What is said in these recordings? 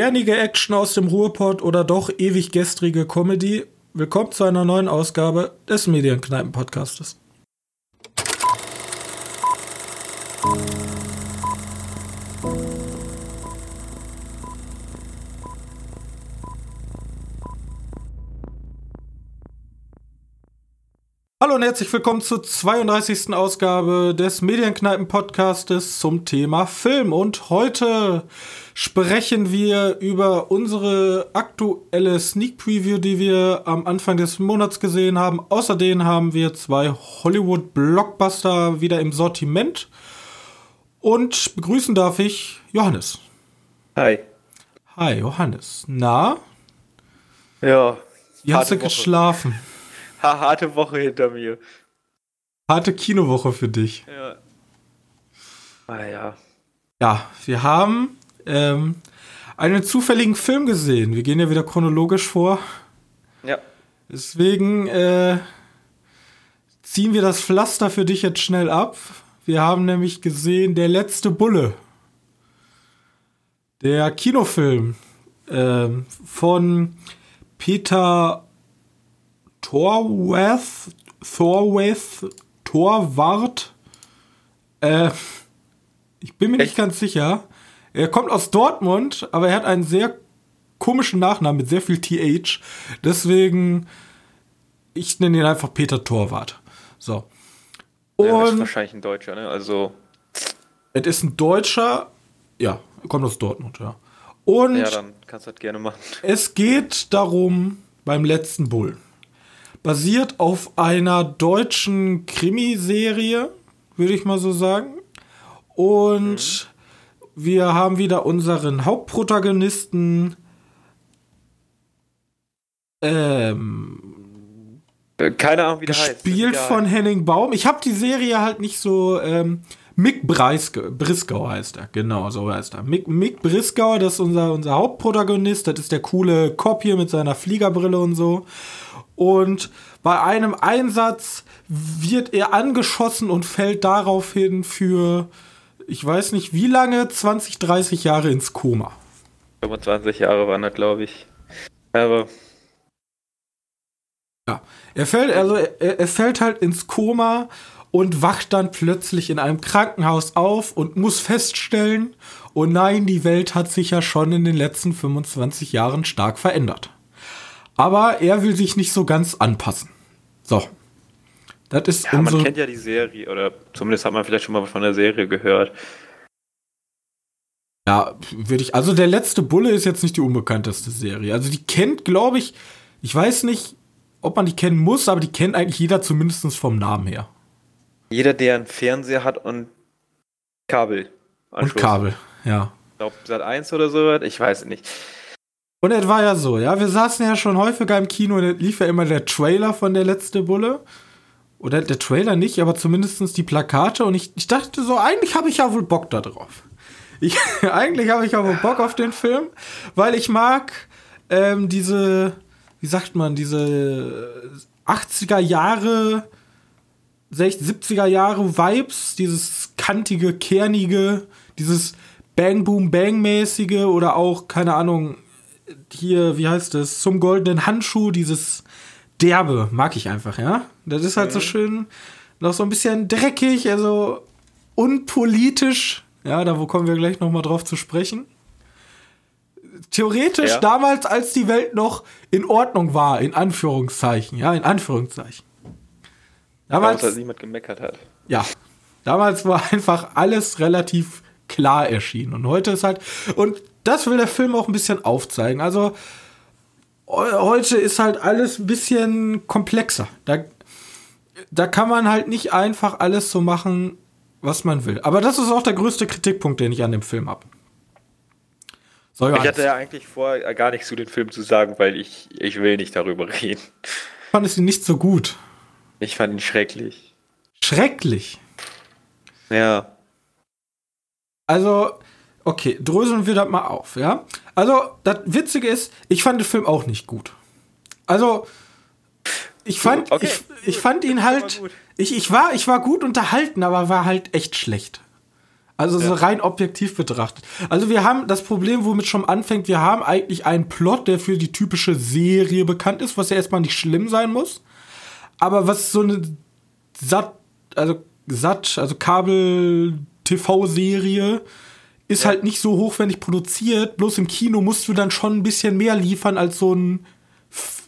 Kernige Action aus dem Ruhrpott oder doch ewig gestrige Comedy? Willkommen zu einer neuen Ausgabe des Medienkneipen-Podcastes. Und herzlich willkommen zur 32. Ausgabe des Medienkneipen-Podcastes zum Thema Film. Und heute sprechen wir über unsere aktuelle Sneak Preview, die wir am Anfang des Monats gesehen haben. Außerdem haben wir zwei Hollywood-Blockbuster wieder im Sortiment. Und begrüßen darf ich Johannes. Hi. Hi, Johannes. Na? Ja. Wie hast du Woche. geschlafen? Harte Woche hinter mir. Harte Kinowoche für dich. Ja. Ah ja. Ja, wir haben ähm, einen zufälligen Film gesehen. Wir gehen ja wieder chronologisch vor. Ja. Deswegen äh, ziehen wir das Pflaster für dich jetzt schnell ab. Wir haben nämlich gesehen Der letzte Bulle. Der Kinofilm äh, von Peter Torwath, Thorwath, Torwart. Äh, ich bin mir Echt? nicht ganz sicher. Er kommt aus Dortmund, aber er hat einen sehr komischen Nachnamen mit sehr viel TH. Deswegen, ich nenne ihn einfach Peter Torwart. So. Und ja, ist wahrscheinlich ein Deutscher, ne? Also. Es ist ein Deutscher, ja, kommt aus Dortmund, ja. Und ja, dann kannst du das gerne machen. Es geht darum, beim letzten Bull basiert auf einer deutschen Krimiserie, würde ich mal so sagen. Und mhm. wir haben wieder unseren Hauptprotagonisten. Ähm, Keine Ahnung, wie der heißt. Gespielt von Henning Baum. Ich habe die Serie halt nicht so. Ähm, Mick Breiske, Brisgau heißt er, genau, so heißt er. Mick, Mick Brisgau, das ist unser, unser Hauptprotagonist, das ist der coole Cop hier mit seiner Fliegerbrille und so. Und bei einem Einsatz wird er angeschossen und fällt daraufhin für, ich weiß nicht wie lange, 20, 30 Jahre ins Koma. 25 Jahre waren das, glaube ich. Aber. Ja, er fällt, also er, er fällt halt ins Koma und wacht dann plötzlich in einem Krankenhaus auf und muss feststellen, oh nein, die Welt hat sich ja schon in den letzten 25 Jahren stark verändert. Aber er will sich nicht so ganz anpassen. So. Das ist ja, man kennt ja die Serie, oder zumindest hat man vielleicht schon mal von der Serie gehört. Ja, würde ich. Also der letzte Bulle ist jetzt nicht die unbekannteste Serie. Also die kennt, glaube ich, ich weiß nicht, ob man die kennen muss, aber die kennt eigentlich jeder zumindest vom Namen her. Jeder, der einen Fernseher hat und Kabel. Und Kabel, ja. Ich glaube, Sat 1 oder so, ich weiß nicht. Und es war ja so, ja, wir saßen ja schon häufiger im Kino, da lief ja immer der Trailer von der letzte Bulle. Oder der Trailer nicht, aber zumindest die Plakate. Und ich, ich dachte so, eigentlich habe ich ja wohl Bock da drauf. Ich, eigentlich habe ich ja wohl Bock auf den Film, weil ich mag ähm, diese, wie sagt man, diese 80er Jahre, 60, 70er Jahre Vibes, dieses kantige, kernige, dieses Bang Boom Bang mäßige oder auch, keine Ahnung, hier, wie heißt es, zum goldenen Handschuh, dieses Derbe, mag ich einfach, ja. Das ist halt mhm. so schön, noch so ein bisschen dreckig, also unpolitisch. Ja, da wo kommen wir gleich nochmal drauf zu sprechen. Theoretisch ja. damals, als die Welt noch in Ordnung war, in Anführungszeichen, ja, in Anführungszeichen. Damals, dass niemand gemeckert hat. Ja, damals war einfach alles relativ klar erschienen. Und heute ist halt, und das will der Film auch ein bisschen aufzeigen. Also heute ist halt alles ein bisschen komplexer. Da, da kann man halt nicht einfach alles so machen, was man will. Aber das ist auch der größte Kritikpunkt, den ich an dem Film habe. So, ich hatte ja eigentlich vor, gar nichts zu dem Film zu sagen, weil ich, ich will nicht darüber reden. Ich fand es nicht so gut. Ich fand ihn schrecklich. Schrecklich? Ja. Also, Okay, dröseln wir das mal auf, ja? Also, das Witzige ist, ich fand den Film auch nicht gut. Also, ich fand, okay. ich, ich fand ihn halt, ich, ich, war, ich war gut unterhalten, aber war halt echt schlecht. Also ja. so rein objektiv betrachtet. Also wir haben das Problem, womit schon anfängt, wir haben eigentlich einen Plot, der für die typische Serie bekannt ist, was ja erstmal nicht schlimm sein muss. Aber was so eine Sat, also Sat, also Kabel-TV-Serie ist ja. halt nicht so hochwendig produziert. Bloß im Kino musst du dann schon ein bisschen mehr liefern als so ein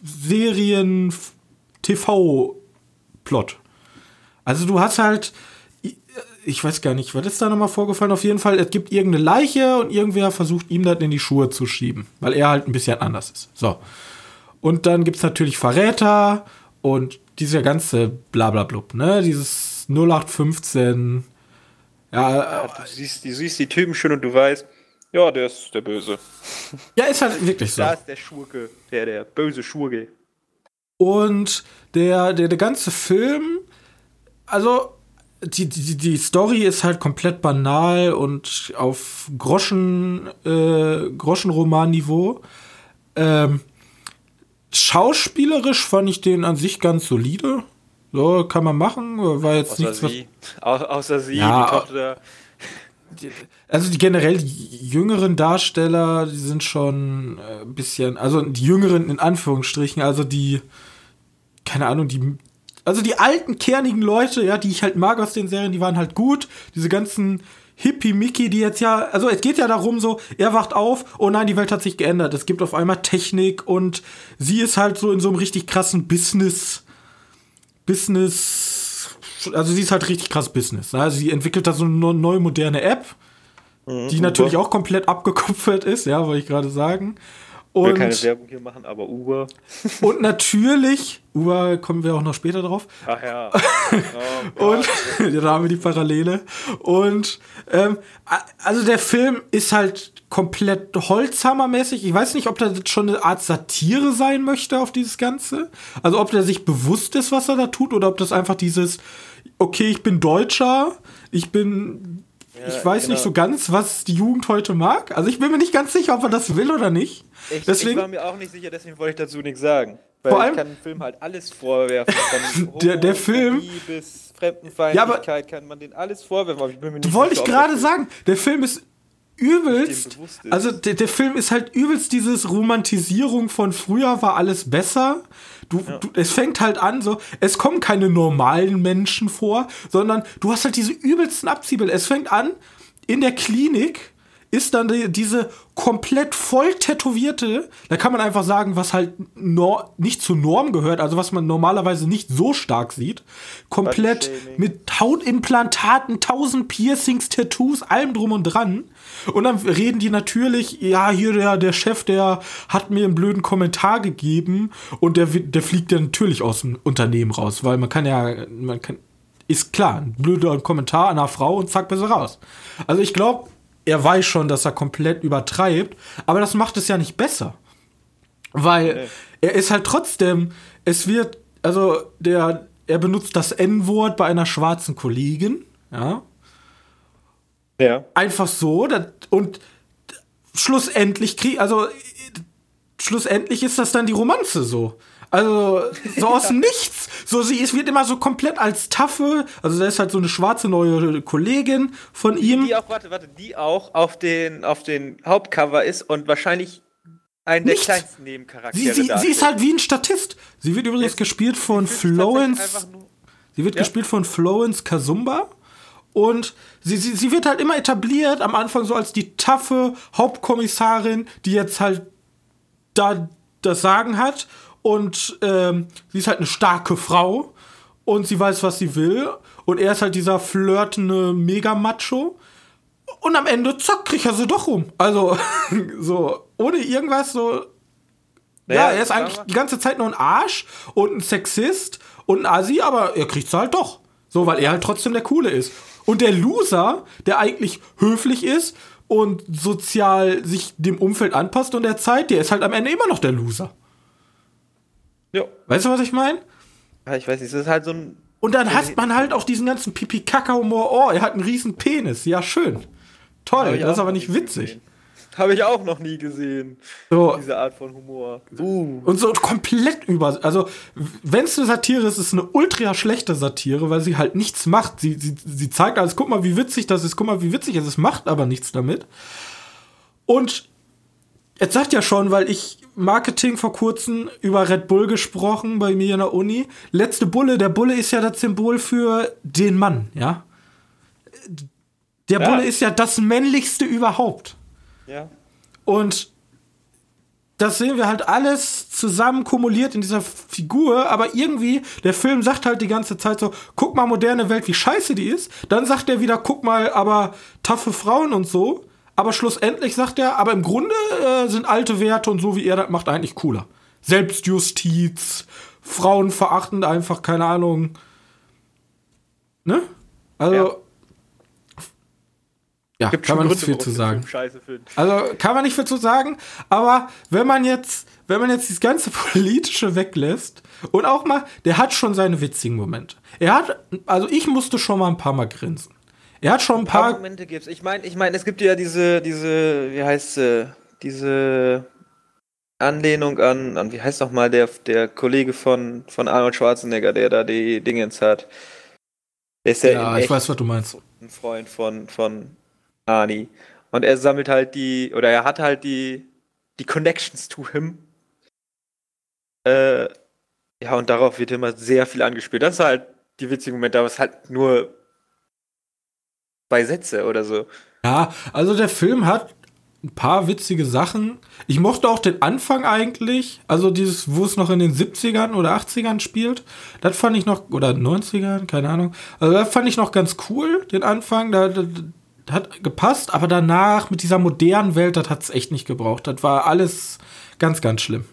Serien-TV-Plot. Also du hast halt ich weiß gar nicht, was ist da nochmal vorgefallen? Auf jeden Fall, es gibt irgendeine Leiche und irgendwer versucht ihm das in die Schuhe zu schieben, weil er halt ein bisschen anders ist. So. Und dann gibt es natürlich Verräter und dieser ganze Blablablub, ne? Dieses 0815. Ja, ja du, siehst, du siehst die Typen schön und du weißt, ja, der ist der Böse. Ja, ist halt wirklich so. Da ist der Schurke, der, der böse Schurke. Und der, der, der ganze Film, also die, die, die Story ist halt komplett banal und auf Groschen, äh, Groschenroman-Niveau. Ähm, schauspielerisch fand ich den an sich ganz solide. So, kann man machen. War jetzt außer nichts. Sie. Au außer sie, ja, die Tochter. Also die generell die jüngeren Darsteller, die sind schon äh, ein bisschen, also die jüngeren in Anführungsstrichen, also die, keine Ahnung, die also die alten, kernigen Leute, ja, die ich halt mag aus den Serien, die waren halt gut. Diese ganzen Hippie-Mickey, die jetzt ja, also es geht ja darum so, er wacht auf, oh nein, die Welt hat sich geändert. Es gibt auf einmal Technik und sie ist halt so in so einem richtig krassen Business, Business, also sie ist halt richtig krass Business. Ne? Also sie entwickelt da so eine neue moderne App, mhm, die natürlich auch komplett abgekupfert ist, ja, wollte ich gerade sagen. Und, ich will keine Werbung hier machen, aber Uber. Und natürlich, Uber kommen wir auch noch später drauf. Ach ja. Oh, und ja, da haben wir die Parallele. Und ähm, also der Film ist halt komplett Holzhammermäßig. Ich weiß nicht, ob das schon eine Art Satire sein möchte auf dieses Ganze. Also ob der sich bewusst ist, was er da tut, oder ob das einfach dieses, okay, ich bin Deutscher, ich bin ich weiß genau. nicht so ganz, was die Jugend heute mag. Also ich bin mir nicht ganz sicher, ob er das will oder nicht. Ich, deswegen, ich war mir auch nicht sicher, deswegen wollte ich dazu nichts sagen. Weil vor allem, ich kann dem Film halt alles vorwerfen. Der, der Film. Bis Fremdenfeindlichkeit ja, kann man den alles vorwerfen. Aber ich bin mir nicht wollte ich gerade sagen, der Film ist übelst. Also der, der Film ist halt übelst dieses Romantisierung von früher war alles besser. Du, ja. du, es fängt halt an, so, es kommen keine normalen Menschen vor, sondern du hast halt diese übelsten Abziehbilder. Es fängt an, in der Klinik ist dann die, diese komplett voll tätowierte, da kann man einfach sagen, was halt nor nicht zur Norm gehört, also was man normalerweise nicht so stark sieht. Komplett mit Hautimplantaten, tausend Piercings, Tattoos, allem drum und dran. Und dann reden die natürlich, ja, hier der, der Chef, der hat mir einen blöden Kommentar gegeben und der, der fliegt ja natürlich aus dem Unternehmen raus, weil man kann ja, man kann, ist klar, ein blöder Kommentar einer Frau und zack, bist du raus. Also ich glaube, er weiß schon, dass er komplett übertreibt, aber das macht es ja nicht besser. Weil nee. er ist halt trotzdem, es wird, also der, er benutzt das N-Wort bei einer schwarzen Kollegin, ja. Ja. Einfach so, das, und schlussendlich krieg, also schlussendlich ist das dann die Romanze so. Also so aus dem Nichts. So, sie ist, wird immer so komplett als taffe. Also da ist halt so eine schwarze neue Kollegin von ihm. Die auch, warte, warte, die auch auf den, auf den Hauptcover ist und wahrscheinlich einen der Nichts. kleinsten Nebencharaktere. Sie, sie, sie, ist halt wie ein Statist. Sie wird übrigens es, gespielt von Florence. Sie wird ja? gespielt von Florence Kazumba. Und sie, sie, sie wird halt immer etabliert, am Anfang so als die taffe Hauptkommissarin, die jetzt halt da das Sagen hat. Und ähm, sie ist halt eine starke Frau und sie weiß, was sie will. Und er ist halt dieser flirtende Mega-Macho. Und am Ende, zack, kriegt er sie doch um. Also, so, ohne irgendwas so. Naja, ja, er ist eigentlich die ganze Zeit nur ein Arsch und ein Sexist und ein Asi, aber er kriegt sie halt doch. So, weil er halt trotzdem der Coole ist. Und der Loser, der eigentlich höflich ist und sozial sich dem Umfeld anpasst und der Zeit, der ist halt am Ende immer noch der Loser. Ja. Weißt du, was ich meine? Ja, ich weiß nicht, es ist halt so ein. Und dann hasst man halt auch diesen ganzen Pipi-Kaka-Humor. Oh, er hat einen riesen Penis. Ja, schön. Toll, das ist aber nicht witzig. Habe ich auch noch nie gesehen. So. Diese Art von Humor. Uh. Und so komplett über. Also, wenn es eine Satire ist, ist es eine ultra schlechte Satire, weil sie halt nichts macht. Sie, sie, sie zeigt alles, guck mal, wie witzig das ist, guck mal, wie witzig es ist, macht aber nichts damit. Und jetzt sagt ja schon, weil ich Marketing vor kurzem über Red Bull gesprochen bei mir in der Uni. Letzte Bulle, der Bulle ist ja das Symbol für den Mann, ja. Der ja. Bulle ist ja das männlichste überhaupt. Ja. Und das sehen wir halt alles zusammen kumuliert in dieser Figur, aber irgendwie, der Film sagt halt die ganze Zeit so, guck mal, moderne Welt, wie scheiße die ist. Dann sagt er wieder, guck mal, aber taffe Frauen und so. Aber schlussendlich sagt er, aber im Grunde äh, sind alte Werte und so wie er das macht eigentlich cooler. Selbstjustiz, Frauen verachtend einfach, keine Ahnung. Ne? Also, ja. Ja, Gibt kann man nicht viel zu sagen. Also kann man nicht viel zu sagen, aber wenn man jetzt, wenn man jetzt das ganze politische weglässt und auch mal, der hat schon seine witzigen Momente. Er hat, also ich musste schon mal ein paar Mal grinsen. Er hat schon ein paar, Momente gibt's. Ich meine, ich meine, es gibt ja diese, diese, wie heißt sie, diese Anlehnung an, an wie heißt noch mal der, der Kollege von, von Arnold Schwarzenegger, der da die Dingens hat. Der ist ja, ja ich weiß, was du meinst. Ein Freund von, von Arnie. Und er sammelt halt die, oder er hat halt die, die Connections to him. Äh, ja, und darauf wird immer sehr viel angespielt. Das ist halt die witzige Momente, aber es ist halt nur zwei Sätze oder so. Ja, also der Film hat ein paar witzige Sachen. Ich mochte auch den Anfang eigentlich, also dieses, wo es noch in den 70ern oder 80ern spielt. Das fand ich noch, oder 90ern, keine Ahnung. Also das fand ich noch ganz cool, den Anfang. Da, da, hat gepasst, aber danach mit dieser modernen Welt, das hat es echt nicht gebraucht. Das war alles ganz, ganz schlimm.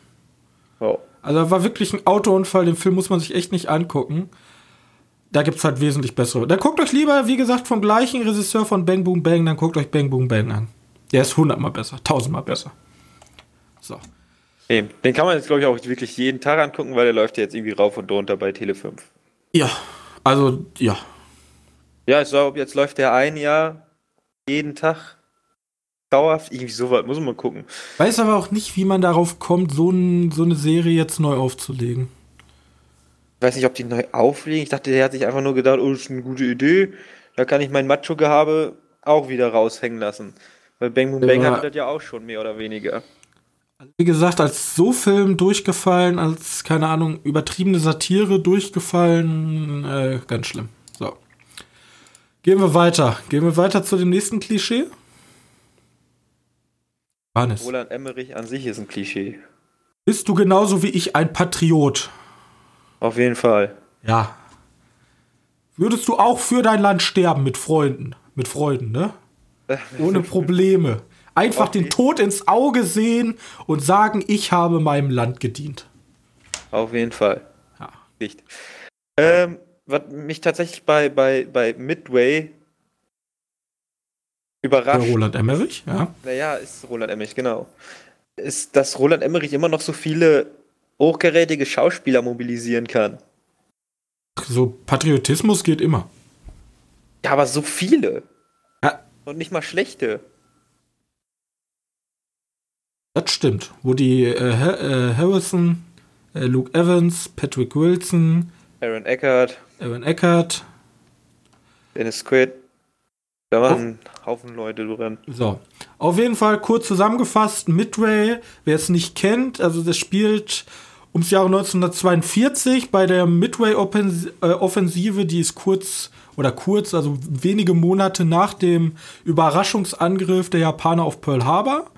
Oh. Also war wirklich ein Autounfall, den Film muss man sich echt nicht angucken. Da gibt es halt wesentlich bessere. Dann guckt euch lieber, wie gesagt, vom gleichen Regisseur von Bang Boom Bang, dann guckt euch Bang Boom Bang an. Der ist hundertmal besser, tausendmal besser. So. Den kann man jetzt, glaube ich, auch wirklich jeden Tag angucken, weil der läuft ja jetzt irgendwie rauf und runter bei Tele 5. Ja, also, ja. Ja, ich glaube, jetzt läuft der ein Jahr jeden Tag dauerhaft, irgendwie so weit, muss man gucken. Weiß aber auch nicht, wie man darauf kommt, so, ein, so eine Serie jetzt neu aufzulegen. Ich weiß nicht, ob die neu auflegen. Ich dachte, der hat sich einfach nur gedacht, oh, das ist eine gute Idee. Da kann ich mein Macho-Gehabe auch wieder raushängen lassen. Weil Bang Boom Bang ja. hatte das ja auch schon, mehr oder weniger. Also wie gesagt, als so Film durchgefallen, als, keine Ahnung, übertriebene Satire durchgefallen, äh, ganz schlimm. Gehen wir weiter. Gehen wir weiter zu dem nächsten Klischee. Hannes. Roland Emmerich an sich ist ein Klischee. Bist du genauso wie ich ein Patriot? Auf jeden Fall. Ja. Würdest du auch für dein Land sterben mit Freunden? Mit Freuden, ne? Ohne Probleme. Einfach den Tod ins Auge sehen und sagen, ich habe meinem Land gedient. Auf jeden Fall. Ja. Nicht. Ähm, was mich tatsächlich bei, bei, bei Midway überrascht. Bei Roland Emmerich, ja. Naja, ist Roland Emmerich, genau. Ist, dass Roland Emmerich immer noch so viele hochgerätige Schauspieler mobilisieren kann. So Patriotismus geht immer. Ja, aber so viele. Ja. Und nicht mal schlechte. Das stimmt. Wo die äh, äh, Harrison, äh, Luke Evans, Patrick Wilson, Aaron Eckhart. Aaron Eckhart. Dennis Quaid. Da waren oh. Haufen Leute drin. So. Auf jeden Fall kurz zusammengefasst: Midway, wer es nicht kennt, also das spielt ums Jahr 1942 bei der Midway-Offensive, die ist kurz oder kurz, also wenige Monate nach dem Überraschungsangriff der Japaner auf Pearl Harbor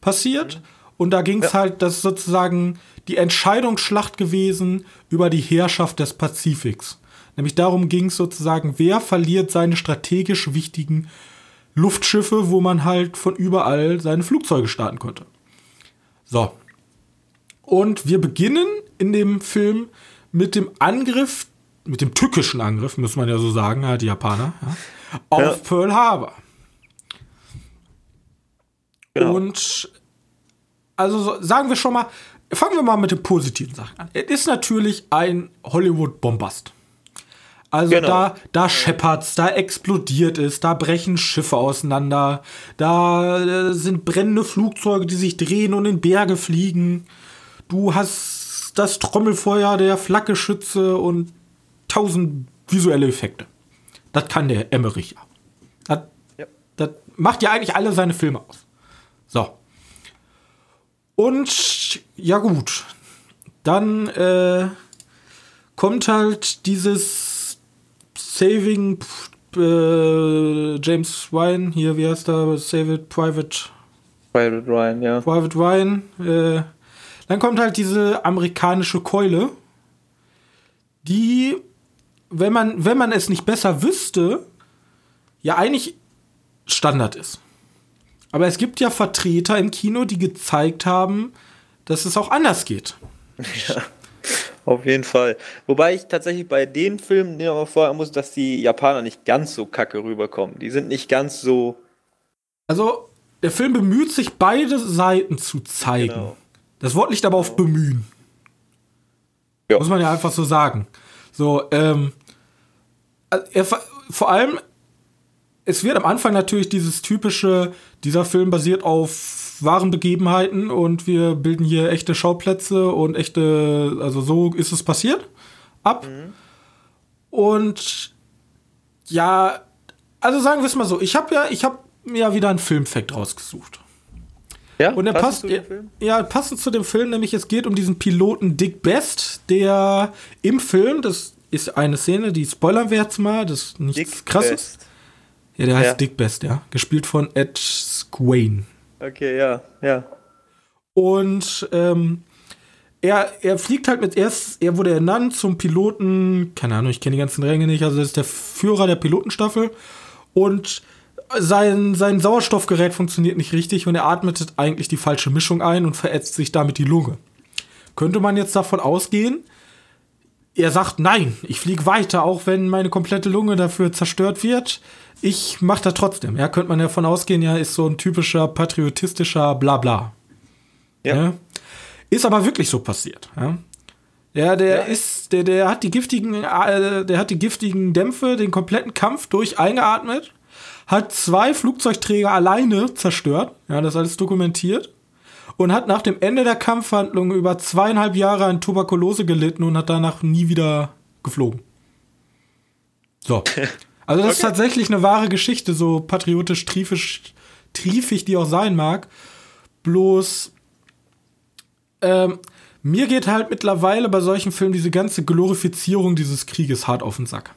passiert. Mhm. Und da ging es ja. halt, das ist sozusagen die Entscheidungsschlacht gewesen über die Herrschaft des Pazifiks. Nämlich darum ging es sozusagen, wer verliert seine strategisch wichtigen Luftschiffe, wo man halt von überall seine Flugzeuge starten konnte. So. Und wir beginnen in dem Film mit dem Angriff, mit dem tückischen Angriff, muss man ja so sagen, ja, die Japaner, ja, auf ja. Pearl Harbor. Genau. Und also sagen wir schon mal, fangen wir mal mit den positiven Sachen an. Es ist natürlich ein Hollywood-Bombast. Also Genau. da, da scheppert's, da explodiert es, da brechen Schiffe auseinander, da äh, sind brennende Flugzeuge, die sich drehen und in Berge fliegen. Du hast das Trommelfeuer der Flakgeschütze und tausend visuelle Effekte. Das kann der Emmerich ja. Das, Ja. das macht ja eigentlich alle seine Filme aus. So. Und ja gut, dann äh, kommt halt dieses Saving äh, James Ryan, hier, wie heißt er? Save it Private, Private Ryan, ja. Private Ryan. Äh, dann kommt halt diese amerikanische Keule, die, wenn man, wenn man es nicht besser wüsste, ja eigentlich Standard ist. Aber es gibt ja Vertreter im Kino, die gezeigt haben, dass es auch anders geht. Auf jeden Fall. Wobei ich tatsächlich bei den Filmen mir aber vorher muss, dass die Japaner nicht ganz so kacke rüberkommen. Die sind nicht ganz so. Also, der Film bemüht sich, beide Seiten zu zeigen. Genau. Das Wort liegt aber auf bemühen. Ja. Muss man ja einfach so sagen. So, ähm, also er, vor allem, es wird am Anfang natürlich dieses typische, dieser Film basiert auf wahren Begebenheiten und wir bilden hier echte Schauplätze und echte, also so ist es passiert, ab. Und ja, also sagen wir es mal so, ich habe ja, ich habe mir ja wieder einen Filmfact rausgesucht. Ja, Und er Passend passt, zu ja, dem Film? ja, passend zu dem Film, nämlich es geht um diesen Piloten Dick Best, der im Film, das ist eine Szene, die spoilern wir jetzt mal, das ist nichts Dick krasses. Best. Ja, der heißt Ja. Dick Best, ja. Gespielt von Ed Squain. Okay, ja, ja. Und ähm, er, er fliegt halt mit erst, er wurde ernannt zum Piloten, keine Ahnung, ich kenne die ganzen Ränge nicht, also er ist der Führer der Pilotenstaffel und sein, sein Sauerstoffgerät funktioniert nicht richtig und er atmet eigentlich die falsche Mischung ein und verätzt sich damit die Lunge. Könnte man jetzt davon ausgehen, er sagt, nein, ich fliege weiter, auch wenn meine komplette Lunge dafür zerstört wird. Ich mache das trotzdem. Ja, könnte man davon ausgehen, ja, ist so ein typischer patriotistischer Blabla. Ja. Ja. Ist aber wirklich so passiert. Ja, ja der Ja. ist, der, der hat die giftigen, äh, der hat die giftigen Dämpfe den kompletten Kampf durch eingeatmet, hat zwei Flugzeugträger alleine zerstört. Ja, das ist alles dokumentiert. Und hat nach dem Ende der Kampfhandlung über zweieinhalb Jahre an Tuberkulose gelitten und hat danach nie wieder geflogen. So. Also das ist Okay. tatsächlich eine wahre Geschichte, so patriotisch, triefisch, triefig die auch sein mag. Bloß ähm, mir geht halt mittlerweile bei solchen Filmen diese ganze Glorifizierung dieses Krieges hart auf den Sack.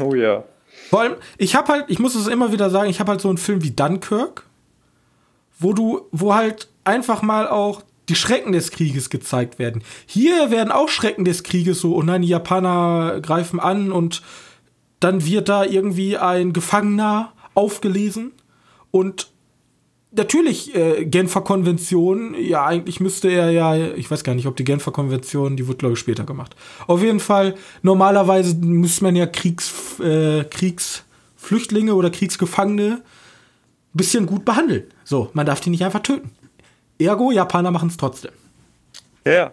Oh ja. Vor allem, ich habe halt, ich muss es immer wieder sagen, ich habe halt so einen Film wie Dunkirk, wo du, wo halt einfach mal auch die Schrecken des Krieges gezeigt werden. Hier werden auch Schrecken des Krieges so, oh nein, die Japaner greifen an und dann wird da irgendwie ein Gefangener aufgelesen und natürlich äh, Genfer Konvention, ja, eigentlich müsste er ja, ich weiß gar nicht, ob die Genfer Konvention, die wird glaube ich später gemacht. Auf jeden Fall, normalerweise müsste man ja Kriegs, äh, Kriegsflüchtlinge oder Kriegsgefangene ein bisschen gut behandeln. So, man darf die nicht einfach töten. Ergo, Japaner machen es trotzdem. Ja, ja.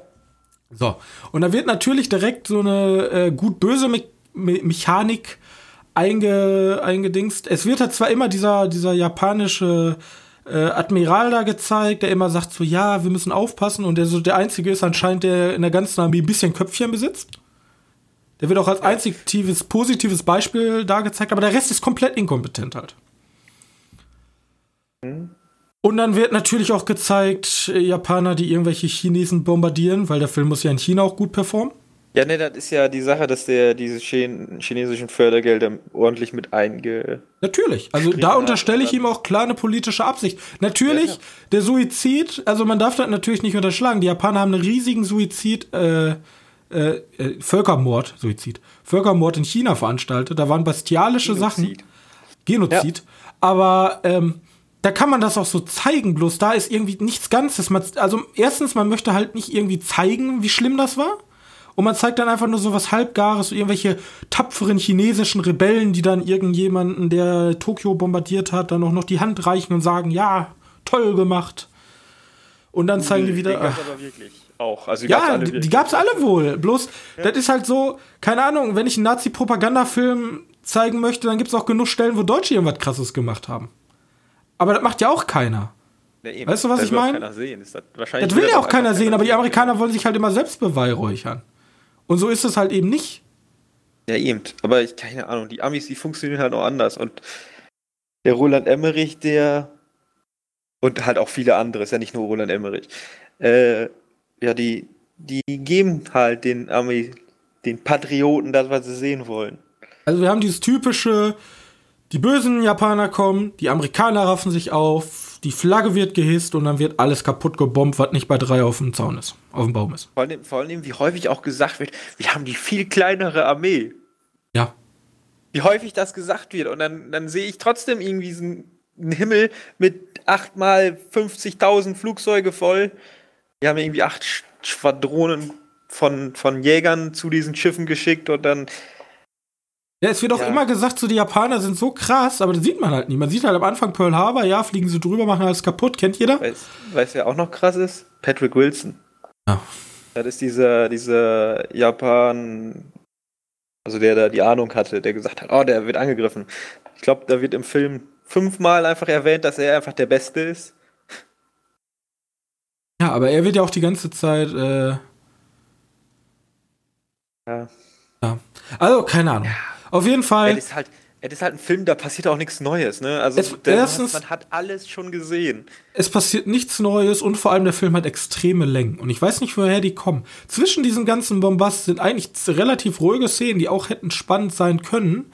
So, und da wird natürlich direkt so eine äh, gut-böse Me Me Mechanik einge eingedingst. Es wird halt zwar immer dieser, dieser japanische äh, Admiral da gezeigt, der immer sagt so, ja, wir müssen aufpassen und der so der Einzige ist anscheinend, der in der ganzen Armee ein bisschen Köpfchen besitzt. Der wird auch als einziges positives Beispiel da gezeigt, aber der Rest ist komplett inkompetent halt. Und dann wird natürlich auch gezeigt, äh, Japaner, die irgendwelche Chinesen bombardieren, weil der Film muss ja in China auch gut performen. Ja, ne, das ist ja die Sache, dass der diese Chen chinesischen Fördergelder ordentlich mit einge. Natürlich. Also da unterstelle ich ihm auch klar eine politische Absicht. Natürlich, Ja, ja. der Suizid, also man darf das natürlich nicht unterschlagen. Die Japaner haben einen riesigen Suizid, äh, äh, äh, Völkermord, Suizid, Völkermord in China veranstaltet. Da waren bestialische Sachen. Genozid. Genozid. Aber ähm, da kann man das auch so zeigen, bloß da ist irgendwie nichts Ganzes. Man, also erstens, man möchte halt nicht irgendwie zeigen, wie schlimm das war. Und man zeigt dann einfach nur so was Halbgares, so irgendwelche tapferen chinesischen Rebellen, die dann irgendjemanden, der Tokio bombardiert hat, dann auch noch die Hand reichen und sagen, ja, toll gemacht. Und dann zeigen die wieder. Den gab's aber wirklich auch. Also die Ja, gab's die, die gab's alle wohl. Bloß, das ist halt so, keine Ahnung, wenn ich einen Nazi-Propagandafilm zeigen möchte, dann gibt's auch genug Stellen, wo Deutsche irgendwas krasses gemacht haben. Aber das macht ja auch keiner. Ja. Weißt du, was Das ich will auch mein? keiner sehen. Ist das, wahrscheinlich Das will ja auch keiner sehen, aber die. Amerikaner wollen sich halt immer selbst beweihräuchern. Und so ist es halt eben nicht. Ja, eben. Aber ich, keine Ahnung, die Amis, die funktionieren halt auch anders. Und der Roland Emmerich, der. Und halt auch viele andere, ist ja nicht nur Roland Emmerich. Äh, ja, die, die geben halt den Ami, den Patrioten das, was sie sehen wollen. Also wir haben dieses typische, die bösen Japaner kommen, die Amerikaner raffen sich auf, die Flagge wird gehisst und dann wird alles kaputt gebombt, was nicht bei drei auf dem Zaun ist, auf dem Baum ist. Vor allem, vor allem, wie häufig auch gesagt wird, wir haben die viel kleinere Armee. Ja. Wie häufig das gesagt wird. Und dann, dann sehe ich trotzdem irgendwie einen Himmel mit 8 mal 50.000 Flugzeuge voll. Wir haben irgendwie acht Sch- Schwadronen von, von Jägern zu diesen Schiffen geschickt und dann. Ja, es wird auch Ja. immer gesagt, so die Japaner sind so krass, aber das sieht man halt nicht. Man sieht halt am Anfang Pearl Harbor, ja, fliegen sie drüber, machen alles kaputt, kennt jeder? Weiß, weiß wer auch noch krass ist? Patrick Wilson. Ja. Das ist dieser, dieser Japan, also der da die Ahnung hatte, der gesagt hat, oh, der wird angegriffen. Ich glaube, da wird im Film fünfmal einfach erwähnt, dass er einfach der Beste ist. Ja, aber er wird ja auch die ganze Zeit, äh, Ja. ja. Also, keine Ahnung. Auf jeden Fall. Es ist halt, es ist halt ein Film, da passiert auch nichts Neues, ne? Also Es- der- erstens- man hat alles schon gesehen. Es passiert nichts Neues und vor allem der Film hat extreme Längen. Und ich weiß nicht, woher die kommen. Zwischen diesen ganzen Bombast sind eigentlich relativ ruhige Szenen, die auch hätten spannend sein können.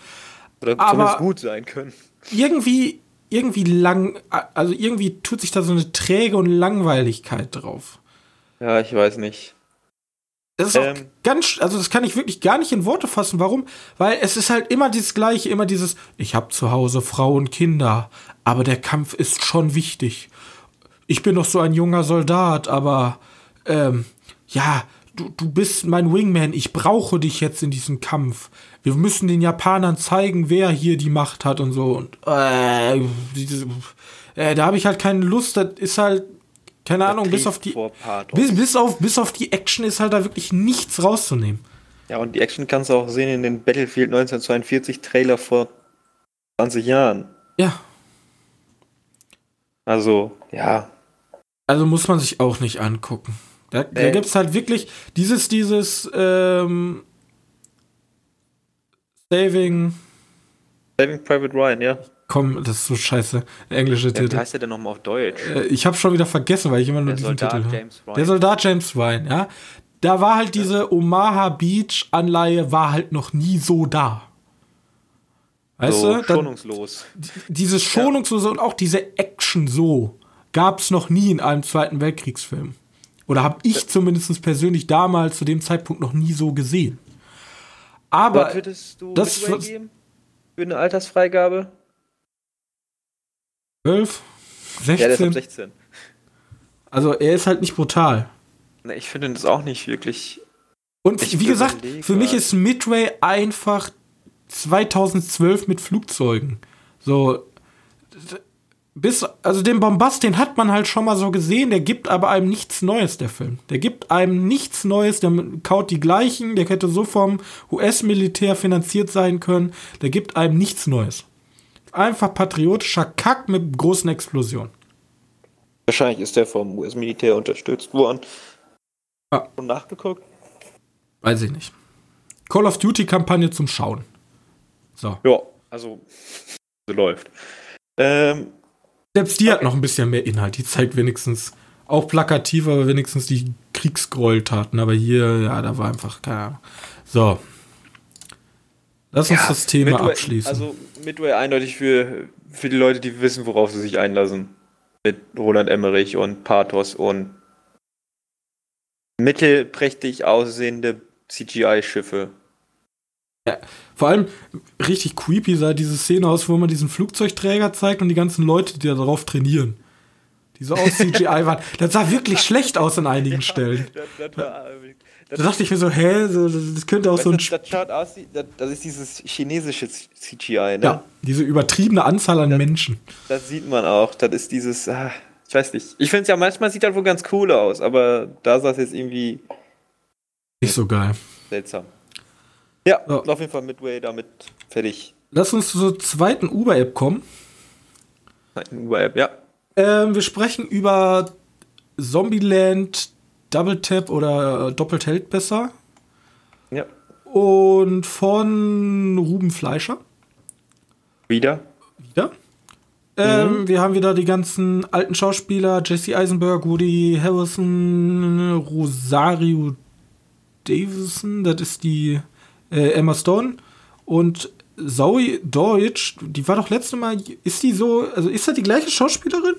Oder Aber- zumindest gut sein können. Irgendwie, irgendwie lang, also irgendwie tut sich da so eine Träge und Langweiligkeit drauf. Ja, ich weiß nicht. Das ist auch Ähm. ganz, also das kann ich wirklich gar nicht in Worte fassen. Warum? Weil es ist halt immer dieses Gleiche, immer dieses, ich habe zu Hause Frau und Kinder, aber der Kampf ist schon wichtig. Ich bin doch so ein junger Soldat, aber ähm, ja, du, du bist mein Wingman, ich brauche dich jetzt in diesem Kampf. Wir müssen den Japanern zeigen, wer hier die Macht hat und so. Und äh, äh, da habe ich halt keine Lust, das ist halt, keine Ahnung, bis auf die. Bis, bis, auf, bis auf die Action ist halt da wirklich nichts rauszunehmen. Ja, und die Action kannst du auch sehen in den Battlefield 1942 Trailer vor 20 Jahren. Ja, Also, ja. also muss man sich auch nicht angucken. Da, da gibt es halt wirklich dieses, dieses ähm, Saving. Saving Private Ryan, ja. Komm, das ist so scheiße. Der englische ja wie Titel. heißt der denn nochmal auf Deutsch? Äh, ich habe schon wieder vergessen, weil ich immer nur Der diesen Soldat Titel Ryan. Der Soldat James Ryan, ja. Da war halt diese Omaha Beach Anleihe war halt noch nie so da. Weißt so du? Dann- schonungslos. dieses Schonungslose und auch diese Action so gab es noch nie in einem Zweiten Weltkriegsfilm. Oder habe ich zumindest persönlich damals zu dem Zeitpunkt noch nie so gesehen. Aber Was würdest du das geben? Für eine Altersfreigabe? 12, Ja, der ist ab 16, 16. also er ist halt nicht brutal. Ne, ich finde das auch nicht wirklich. Und Ich wie gesagt, überlege für mich ist Midway einfach 2012 mit Flugzeugen. So bis also den Bombast, den hat man halt schon mal so gesehen, der gibt aber einem nichts Neues der Film. Der gibt einem nichts Neues, der kaut die gleichen, der hätte so vom US-Militär finanziert sein können, der gibt einem nichts Neues. Einfach patriotischer Kack mit großen Explosionen. Wahrscheinlich ist der vom US-Militär unterstützt worden. Ja. Und nachgeguckt? Weiß ich nicht. Call of Duty Kampagne zum Schauen. So. Ja, also so läuft. Ähm, Selbst die hat noch ein bisschen mehr Inhalt. Die zeigt wenigstens auch plakativ, aber wenigstens die Kriegsgräueltaten. Aber hier, ja, da war einfach keine Ahnung. So. Lass uns ja, das Thema Midway, abschließen. Also Midway eindeutig für, für die Leute, die wissen, worauf sie sich einlassen. Mit Roland Emmerich und Pathos und mittelprächtig aussehende CGI-Schiffe. Vor allem richtig creepy sah diese Szene aus, wo man diesen Flugzeugträger zeigt und die ganzen Leute, die da drauf trainieren. Die so aus CGI waren. Das sah wirklich schlecht aus an einigen Stellen. Das, das, war, das, Da dachte ich mir so, hä, so, das könnte auch so ein. das, das schaut aus, das, das ist dieses chinesische CGI, ne? Ja, diese übertriebene Anzahl an Menschen. Das sieht man auch. Das ist dieses. Ah, Ich weiß nicht. Ich finde es ja manchmal sieht halt wohl ganz cool aus, aber da sah es jetzt irgendwie Nicht so geil. seltsam. Ja, Ja. auf jeden Fall Midway damit fertig. Lass uns zur zweiten Uber-App kommen. Nein, Uber-App, ja. Ähm, wir sprechen über Zombieland, Double Tap oder äh, Doppelt hält besser. Ja. Und von Ruben Fleischer. Wieder? Wieder. Ähm, wir haben wieder die ganzen alten Schauspieler: Jesse Eisenberg, Woody Harrison, Rosario Davison, das ist die äh, Emma Stone. Und Zoe Deutsch, die war doch letzte Mal, ist die so, also ist das die gleiche Schauspielerin?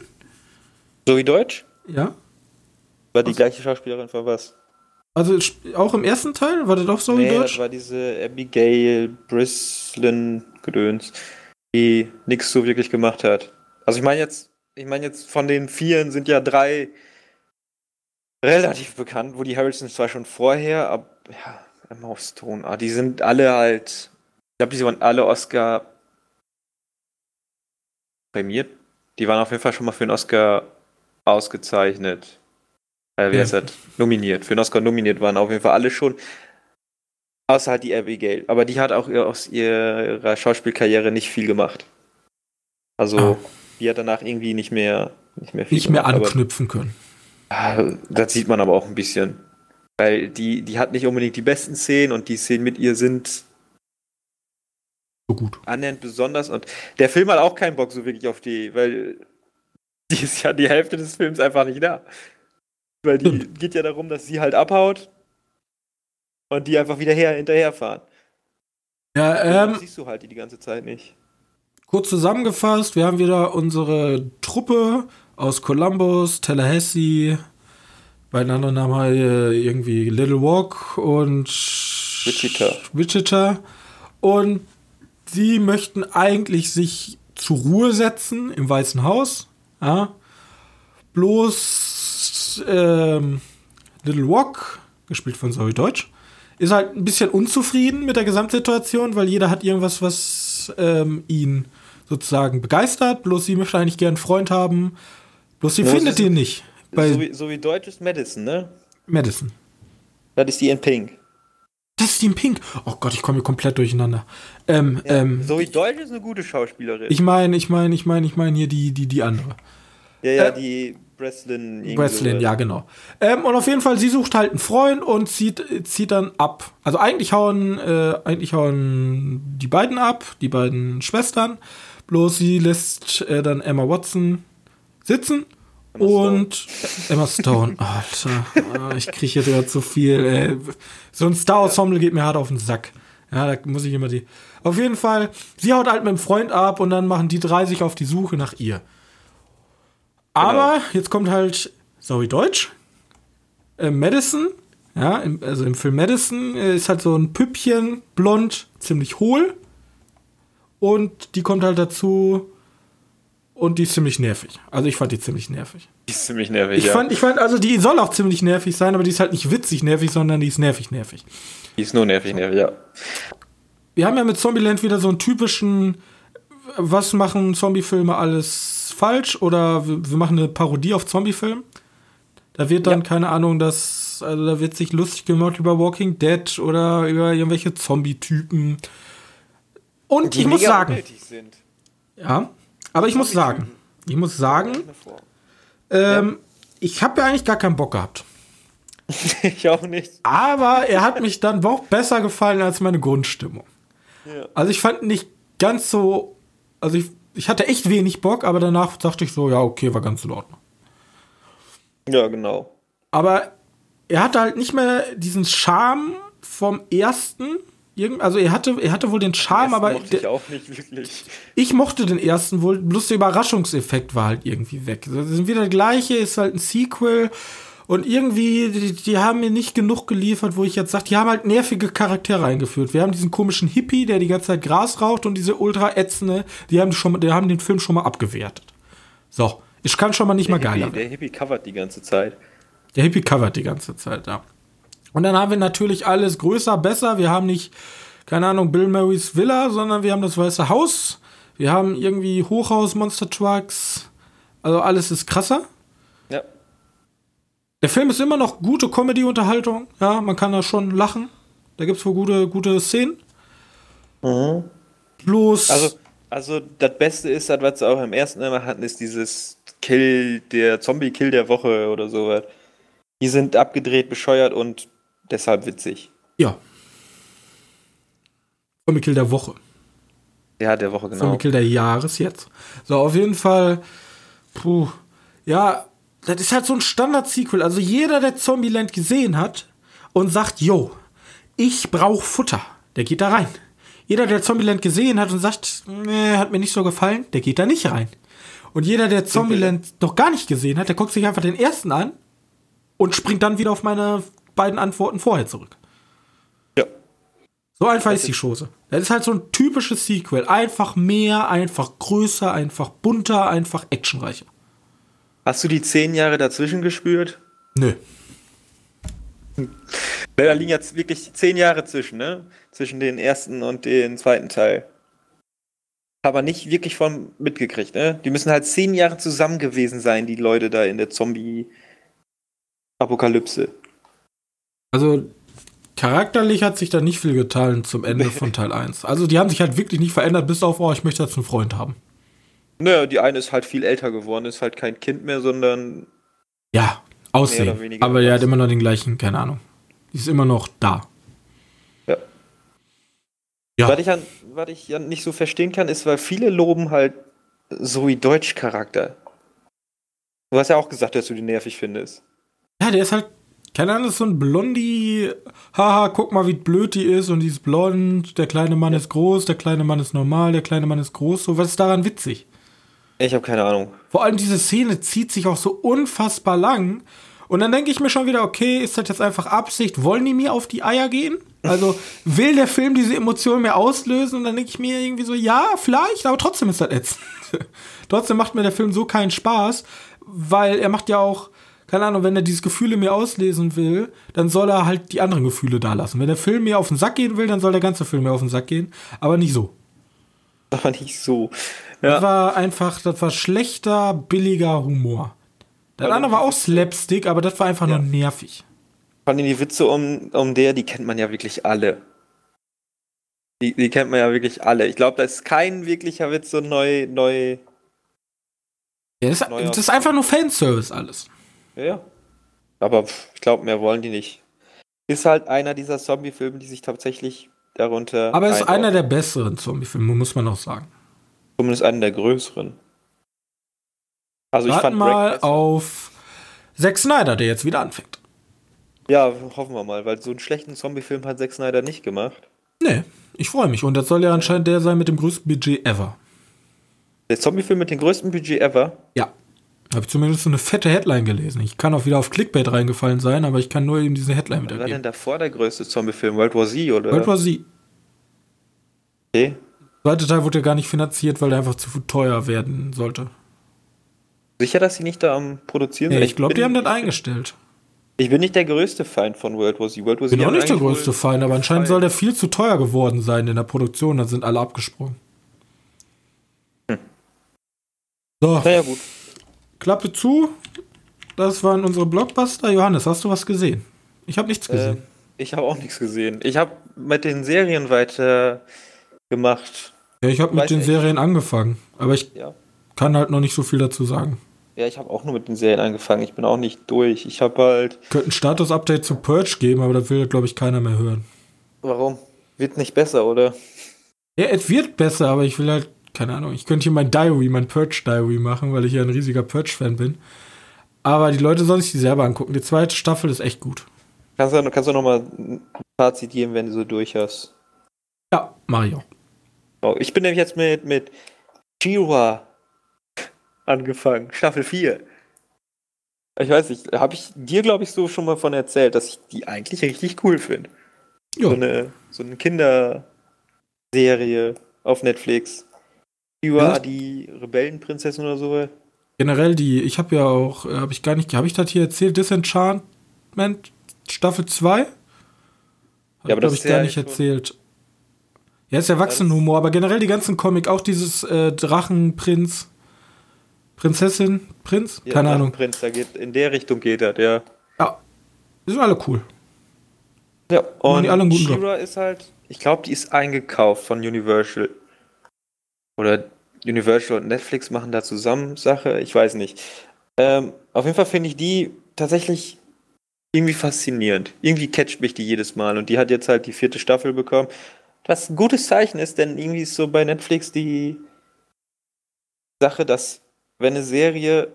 So wie Deutsch? Ja. War die gleiche Schauspielerin von was? Also auch im ersten Teil war das auch Zoe nee, das Deutsch? war diese Abigail Brislin Gedöns, die nichts so wirklich gemacht hat. Also ich meine jetzt, ich meine jetzt von den vieren sind ja drei relativ bekannt, Woody Harrison zwar schon vorher, aber ja, Emma Stone, ah, die sind alle halt, ich glaube, die waren alle Oscar prämiert. Die waren auf jeden Fall schon mal für einen Oscar ausgezeichnet. Äh, wie Ja. heißt das? Nominiert. Für einen Oscar nominiert waren auf jeden Fall alle schon. Außer halt die Abigail. Aber die hat auch aus ihrer Schauspielkarriere nicht viel gemacht. Also, Ah. die hat danach irgendwie nicht mehr, nicht mehr viel Nicht mehr gemacht, aber- anknüpfen können. Ah, Das sieht man aber auch ein bisschen. Weil die, die hat nicht unbedingt die besten Szenen und die Szenen mit ihr sind So gut. annähernd besonders. Und der Film hat auch keinen Bock so wirklich auf die, weil die ist ja die Hälfte des Films einfach nicht da. Weil die Stimmt. geht ja darum, dass sie halt abhaut und die einfach wieder her, hinterherfahren. Ja, Ähm, ähm, siehst du halt die die ganze Zeit nicht. kurz zusammengefasst, wir haben wieder unsere Truppe aus Columbus, Tallahassee, bei den anderen Namen halt äh, irgendwie Little Walk und Wichita. Wichita. Und sie möchten eigentlich sich zur Ruhe setzen im Weißen Haus. Ja. Bloß ähm, Little Walk, gespielt von Zoe Deutsch, ist halt ein bisschen unzufrieden mit der Gesamtsituation, weil jeder hat irgendwas, was ähm, ihn sozusagen begeistert. Bloß sie möchte eigentlich gern einen Freund haben. Bloß sie Ja, findet ihn nicht so, wie, so wie Deutsch ist Madison, ne? Madison. Das ist die in Pink. Das ist Team Pink. Oh Gott, ich komme hier komplett durcheinander. Ähm, ähm, so wie Deutsch ist eine gute Schauspielerin. ich meine, ich meine, ich meine, ich meine hier die, die, die andere. ja, ja, äh, die Breslin. Breslin, ja, genau. Ähm, und auf jeden Fall, sie sucht halt einen Freund und zieht, zieht dann ab. Also eigentlich hauen, äh, eigentlich hauen die beiden ab, die beiden Schwestern. Bloß sie lässt äh, dann Emma Watson sitzen. Emma und Emma Stone, Alter, ah, ich kriege hier wieder zu viel. Ey. So ein Star-Ensemble geht mir hart auf den Sack. Ja, da muss ich immer die. Auf jeden Fall, sie haut halt mit dem Freund ab und dann machen die drei sich auf die Suche nach ihr. Aber jetzt kommt halt Zoe Deutsch, äh, Madison, ja, im, also im Film Madison äh, ist halt so ein Püppchen, blond, ziemlich hohl. Und die kommt halt dazu und die ist ziemlich nervig. Also ich fand die ziemlich nervig. Die ist ziemlich nervig, Ich ja. fand, ich fand, also die soll auch ziemlich nervig sein, aber die ist halt nicht witzig nervig, sondern die ist nervig nervig. die ist nur nervig, nervig, ja. Wir haben ja mit Zombieland wieder so einen typischen, was machen Zombiefilme alles falsch oder wir, machen eine Parodie auf Zombiefilm. Da wird dann, Ja. keine Ahnung, das, also da wird sich lustig gemacht über Walking Dead oder über irgendwelche Zombie-Typen. Und ich muss sagen, sind. ja, aber ich muss sagen, ich muss sagen, ähm, ich habe ja eigentlich gar keinen Bock gehabt. ich auch nicht. Aber er hat mich dann doch besser gefallen als meine Grundstimmung. Ja. Also ich fand nicht ganz so, also ich, ich hatte echt wenig Bock, aber danach dachte ich so, ja, okay, war ganz in Ordnung. Ja, genau. Aber er hatte halt nicht mehr diesen Charme vom ersten. Irgend- Also er hatte, er hatte wohl den Charme, Das aber mochte ich der, auch nicht wirklich. ich mochte den ersten wohl, bloß der Überraschungseffekt war halt irgendwie weg. Das sind wieder gleiche, ist halt ein Sequel. Und irgendwie, die, die haben mir nicht genug geliefert, wo ich jetzt sage, die haben halt nervige Charaktere eingeführt. Wir haben diesen komischen Hippie, der die ganze Zeit Gras raucht und diese ultra ätzende, die haben, schon, mal- die haben den Film schon mal abgewertet. So, ich kann schon mal nicht mal Der geiler Hippie, werden. der Hippie covert die ganze Zeit. Der Hippie covert die ganze Zeit, ja. Und dann haben wir natürlich alles größer, besser. Wir haben nicht, keine Ahnung, Bill Murrays Villa, sondern wir haben das Weiße Haus. Wir haben irgendwie Hochhaus, Monster Trucks. Also alles ist krasser. Der Film ist immer noch gute Comedy-Unterhaltung. Ja, man kann da schon lachen. Da gibt es wohl gute, gute Szenen. Mhm. Bloß. Also, also das Beste ist, das, was sie auch im ersten immer hatten, ist dieses Kill, der Zombie-Kill der Woche oder sowas. Die sind abgedreht, bescheuert und deshalb witzig. ja. Zombie-Kill der Woche. Ja, der Woche genau. Zombie-Kill der Jahres jetzt. So, auf jeden Fall. Puh. Ja, das ist halt so ein Standard-Sequel. Also jeder, der Zombieland gesehen hat und sagt, yo, ich brauche Futter, der geht da rein. Jeder, der Zombieland gesehen hat und sagt, nee, hat mir nicht so gefallen, der geht da nicht rein. Und jeder, der Zombieland noch gar nicht gesehen hat, der guckt sich einfach den ersten an und springt dann wieder auf meine beiden Antworten vorher zurück. Ja. So einfach ist die Chose. Das ist halt so ein typisches Sequel. Einfach mehr, einfach größer, einfach bunter, einfach actionreicher. Hast du die zehn Jahre dazwischen gespürt? Nö. Da liegen jetzt wirklich zehn Jahre zwischen, ne? Zwischen den ersten und den zweiten Teil. Aber nicht wirklich von mitgekriegt, ne? Die müssen halt zehn Jahre zusammen gewesen sein, die Leute da in der Zombie-Apokalypse. Also charakterlich hat sich da nicht viel getan zum Ende von Teil 1. Also die haben sich halt wirklich nicht verändert, bis auf, oh, ich möchte jetzt einen Freund haben. Naja, die eine ist halt viel älter geworden, ist halt kein Kind mehr, sondern Ja, aussehen. Aber ja, hat immer noch den gleichen, keine Ahnung. Die ist immer noch da. Ja. Ja. Was ich, an, was ich ja nicht so verstehen kann, ist, weil viele loben halt Zoe Deutsch Charakter. Du hast ja auch gesagt, dass du die nervig findest. Ja, der ist halt, keine Ahnung, ist so ein Blondie. Haha, guck mal, wie blöd die ist und die ist blond. Der kleine Mann ist groß, der kleine Mann ist normal, der kleine Mann ist groß. So, was ist daran witzig? Ich habe keine Ahnung. Vor allem diese Szene zieht sich auch so unfassbar lang. Und dann denke ich mir schon wieder, okay, ist das jetzt einfach Absicht? Wollen die mir auf die Eier gehen? Also will der Film diese Emotionen mehr auslösen? Und dann denke ich mir irgendwie so, ja, vielleicht, aber trotzdem ist das ätzend. trotzdem macht mir der Film so keinen Spaß, weil er macht ja auch, keine Ahnung, wenn er dieses Gefühle mir auslesen will, dann soll er halt die anderen Gefühle da lassen. Wenn der Film mir auf den Sack gehen will, dann soll der ganze Film mir auf den Sack gehen, aber nicht so. Aber nicht so. Das Ja. war einfach, das war schlechter, billiger Humor. Das Also andere war auch Slapstick, aber das war einfach Ja. nur nervig. Vor allem die Witze um, um der, die kennt man ja wirklich alle. Die, die kennt man ja wirklich alle. Ich glaube, da ist kein wirklicher Witz so neu, neu. Ja, das, das ist einfach nur Fanservice alles. Ja, ja. Aber pff, ich glaube, mehr wollen die nicht. Ist halt einer dieser Zombie-Filme, die sich tatsächlich darunter. Aber es ist einer der besseren Zombie-Filme, muss man auch sagen. Zumindest einer der größeren. Also ich Warten fand mal besser. auf Zack Snyder, der jetzt wieder anfängt. Ja, hoffen wir mal, weil so einen schlechten Zombie-Film hat Zack Snyder nicht gemacht. Nee, ich freue mich. Und das soll ja anscheinend der sein mit dem größten Budget ever. Der Zombie-Film mit dem größten Budget ever. Ja. Habe ich zumindest so eine fette Headline gelesen. Ich kann auch wieder auf Clickbait reingefallen sein, aber ich kann nur eben diese Headline Was war denn wiedergeben. davor der größte Zombie-Film? World War Z, oder? World War Z. okay. Der zweite Teil wurde ja gar nicht finanziert, weil der einfach zu teuer werden sollte. Sicher, dass sie nicht da am Produzieren Ja, sind? ich glaube, die haben das eingestellt. Ich bin nicht der größte Feind von World War Z. World War Ich Z bin auch nicht der größte Feind, aber anscheinend soll der viel zu teuer geworden sein in der Produktion. Dann sind alle abgesprungen. So, Naja, gut. Klappe zu. Das waren unsere Blockbuster. Johannes, hast du was gesehen? Ich habe nichts Äh, gesehen. ich habe auch nichts gesehen. Ich habe mit den Serien weiter gemacht. ja, ich habe mit den nicht. Serien angefangen, aber ich Ja. kann halt noch nicht so viel dazu sagen. Ja, ich habe auch nur mit den Serien angefangen. Ich bin auch nicht durch. Ich habe halt. Könnte ein Status-Update zu Purge geben, aber das will, glaube ich, keiner mehr hören. Warum? Wird nicht besser, oder? Ja, es wird besser, aber ich will halt, keine Ahnung, ich könnte hier mein Diary, mein Purge-Diary machen, weil ich ja ein riesiger Purge-Fan bin. Aber die Leute sollen sich die selber angucken. Die zweite Staffel ist echt gut. Kannst du, kannst du nochmal ein Fazit geben, wenn du so durch hast? Ja, Mario. Oh, ich bin nämlich jetzt mit, mit Chihuahua angefangen. Staffel 4. Ich weiß nicht, habe ich dir, glaube ich, so schon mal von erzählt, dass ich die eigentlich richtig cool finde. So eine, so eine Kinderserie auf Netflix. Ja. die Rebellenprinzessin oder so. Generell die, ich habe ja auch, habe ich gar nicht, habe ich das hier erzählt, Disenchantment Staffel 2? Habe Ja, aber das ich ist gar ja nicht schon- erzählt. Ja, ist Erwachsenenhumor, aber generell die ganzen Comic, auch dieses äh, Drachenprinz, Prinzessin, Prinz? Ja, Keine Ahnung. Prinz, da geht, in der Richtung geht das, ja. Ja, die sind alle cool. Ja, Machen und die alle einen guten Job. She-Ra ist halt, ich glaube, die ist eingekauft von Universal. Oder Universal und Netflix machen da zusammen Sache, ich weiß nicht. Ähm, auf jeden Fall finde ich die tatsächlich irgendwie faszinierend. Irgendwie catcht mich die jedes Mal und die hat jetzt halt die vierte Staffel bekommen. Was ein gutes Zeichen ist, denn irgendwie ist so bei Netflix die Sache, dass wenn eine Serie